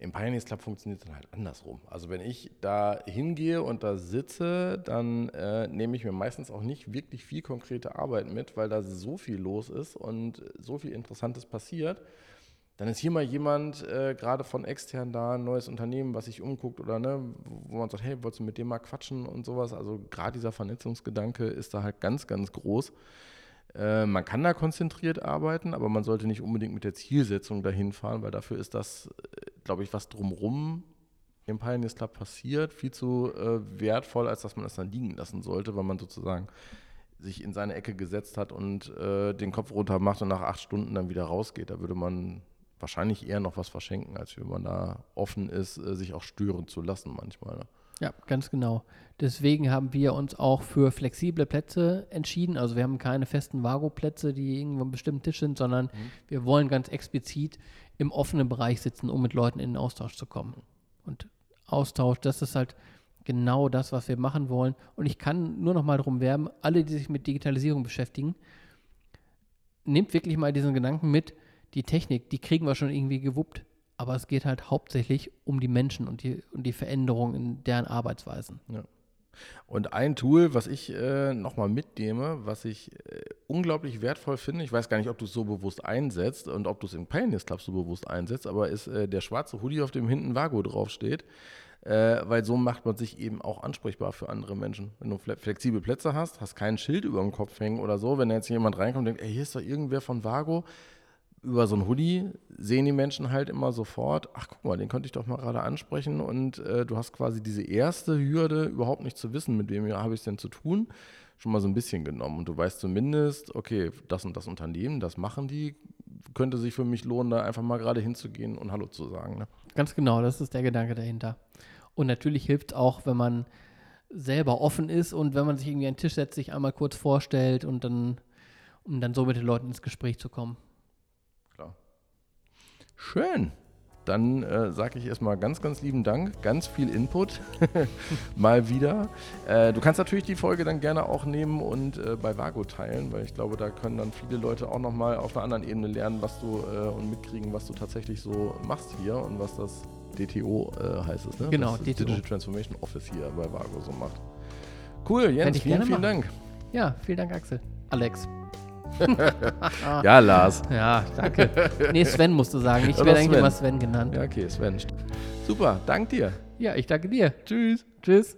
Im Pioneers Club funktioniert es dann halt andersrum. Also wenn ich da hingehe und da sitze, dann äh, nehme ich mir meistens auch nicht wirklich viel konkrete Arbeit mit, weil da so viel los ist und so viel Interessantes passiert. Dann ist hier mal jemand äh, gerade von extern da, ein neues Unternehmen, was sich umguckt oder ne, wo man sagt, hey, wolltest du mit dem mal quatschen und sowas. Also gerade dieser Vernetzungsgedanke ist da halt ganz, ganz groß. Äh, man kann da konzentriert arbeiten, aber man sollte nicht unbedingt mit der Zielsetzung dahin fahren, weil dafür ist das, äh, glaube ich, was drumrum im Pioneers Club passiert, viel zu äh, wertvoll, als dass man es dann liegen lassen sollte, weil man sozusagen sich in seine Ecke gesetzt hat und äh, den Kopf runter macht und nach acht Stunden dann wieder rausgeht. Da würde man wahrscheinlich eher noch was verschenken, als wenn man da offen ist, äh, sich auch stören zu lassen manchmal. Ne? Ja, ganz genau. Deswegen haben wir uns auch für flexible Plätze entschieden. Also wir haben keine festen Vago-Plätze, die irgendwo am bestimmten Tisch sind, sondern mhm. wir wollen ganz explizit im offenen Bereich sitzen, um mit Leuten in den Austausch zu kommen. Und Austausch, das ist halt genau das, was wir machen wollen. Und ich kann nur noch mal darum werben, alle, die sich mit Digitalisierung beschäftigen, nehmt wirklich mal diesen Gedanken mit, die Technik, die kriegen wir schon irgendwie gewuppt aber es geht halt hauptsächlich um die Menschen und die, und die Veränderung in deren Arbeitsweisen. Ja. Und ein Tool, was ich äh, nochmal mitnehme, was ich äh, unglaublich wertvoll finde, ich weiß gar nicht, ob du es so bewusst einsetzt und ob du es im Pioneers Club so bewusst einsetzt, aber ist äh, der schwarze Hoodie, auf dem hinten Vago draufsteht, äh, weil so macht man sich eben auch ansprechbar für andere Menschen. Wenn du flexible Plätze hast, hast kein Schild über dem Kopf hängen oder so, wenn jetzt jemand reinkommt und denkt, ey, hier ist doch irgendwer von Vago, über so ein Hoodie sehen die Menschen halt immer sofort, ach guck mal, den könnte ich doch mal gerade ansprechen und äh, du hast quasi diese erste Hürde, überhaupt nicht zu wissen, mit wem habe ich es denn zu tun, schon mal so ein bisschen genommen. Und du weißt zumindest, okay, das und das Unternehmen, das machen die, könnte sich für mich lohnen, da einfach mal gerade hinzugehen und Hallo zu sagen. Ne? Ganz genau, das ist der Gedanke dahinter. Und natürlich hilft auch, wenn man selber offen ist und wenn man sich irgendwie an den Tisch setzt, sich einmal kurz vorstellt und dann, um dann so mit den Leuten ins Gespräch zu kommen. Schön. Dann äh, sage ich erstmal ganz, ganz lieben Dank. Ganz viel Input. Mal wieder. Äh, du kannst natürlich die Folge dann gerne auch nehmen und äh, bei Vago teilen, weil ich glaube, da können dann viele Leute auch nochmal auf einer anderen Ebene lernen, was du äh, und mitkriegen, was du tatsächlich so machst hier und was das DTO äh, heißt es, ne? Genau, das DTO. Digital Transformation Office hier bei Vago so macht. Cool, Jens, vielen, vielen machen. Dank. Ja, vielen Dank, Axel. Alex. Ja, Lars. Ja, danke. nee, Sven musst du sagen. Ich werde eigentlich Sven. immer Sven genannt. Ja, okay, Sven. Super, dank dir. Ja, ich danke dir. Tschüss. Tschüss.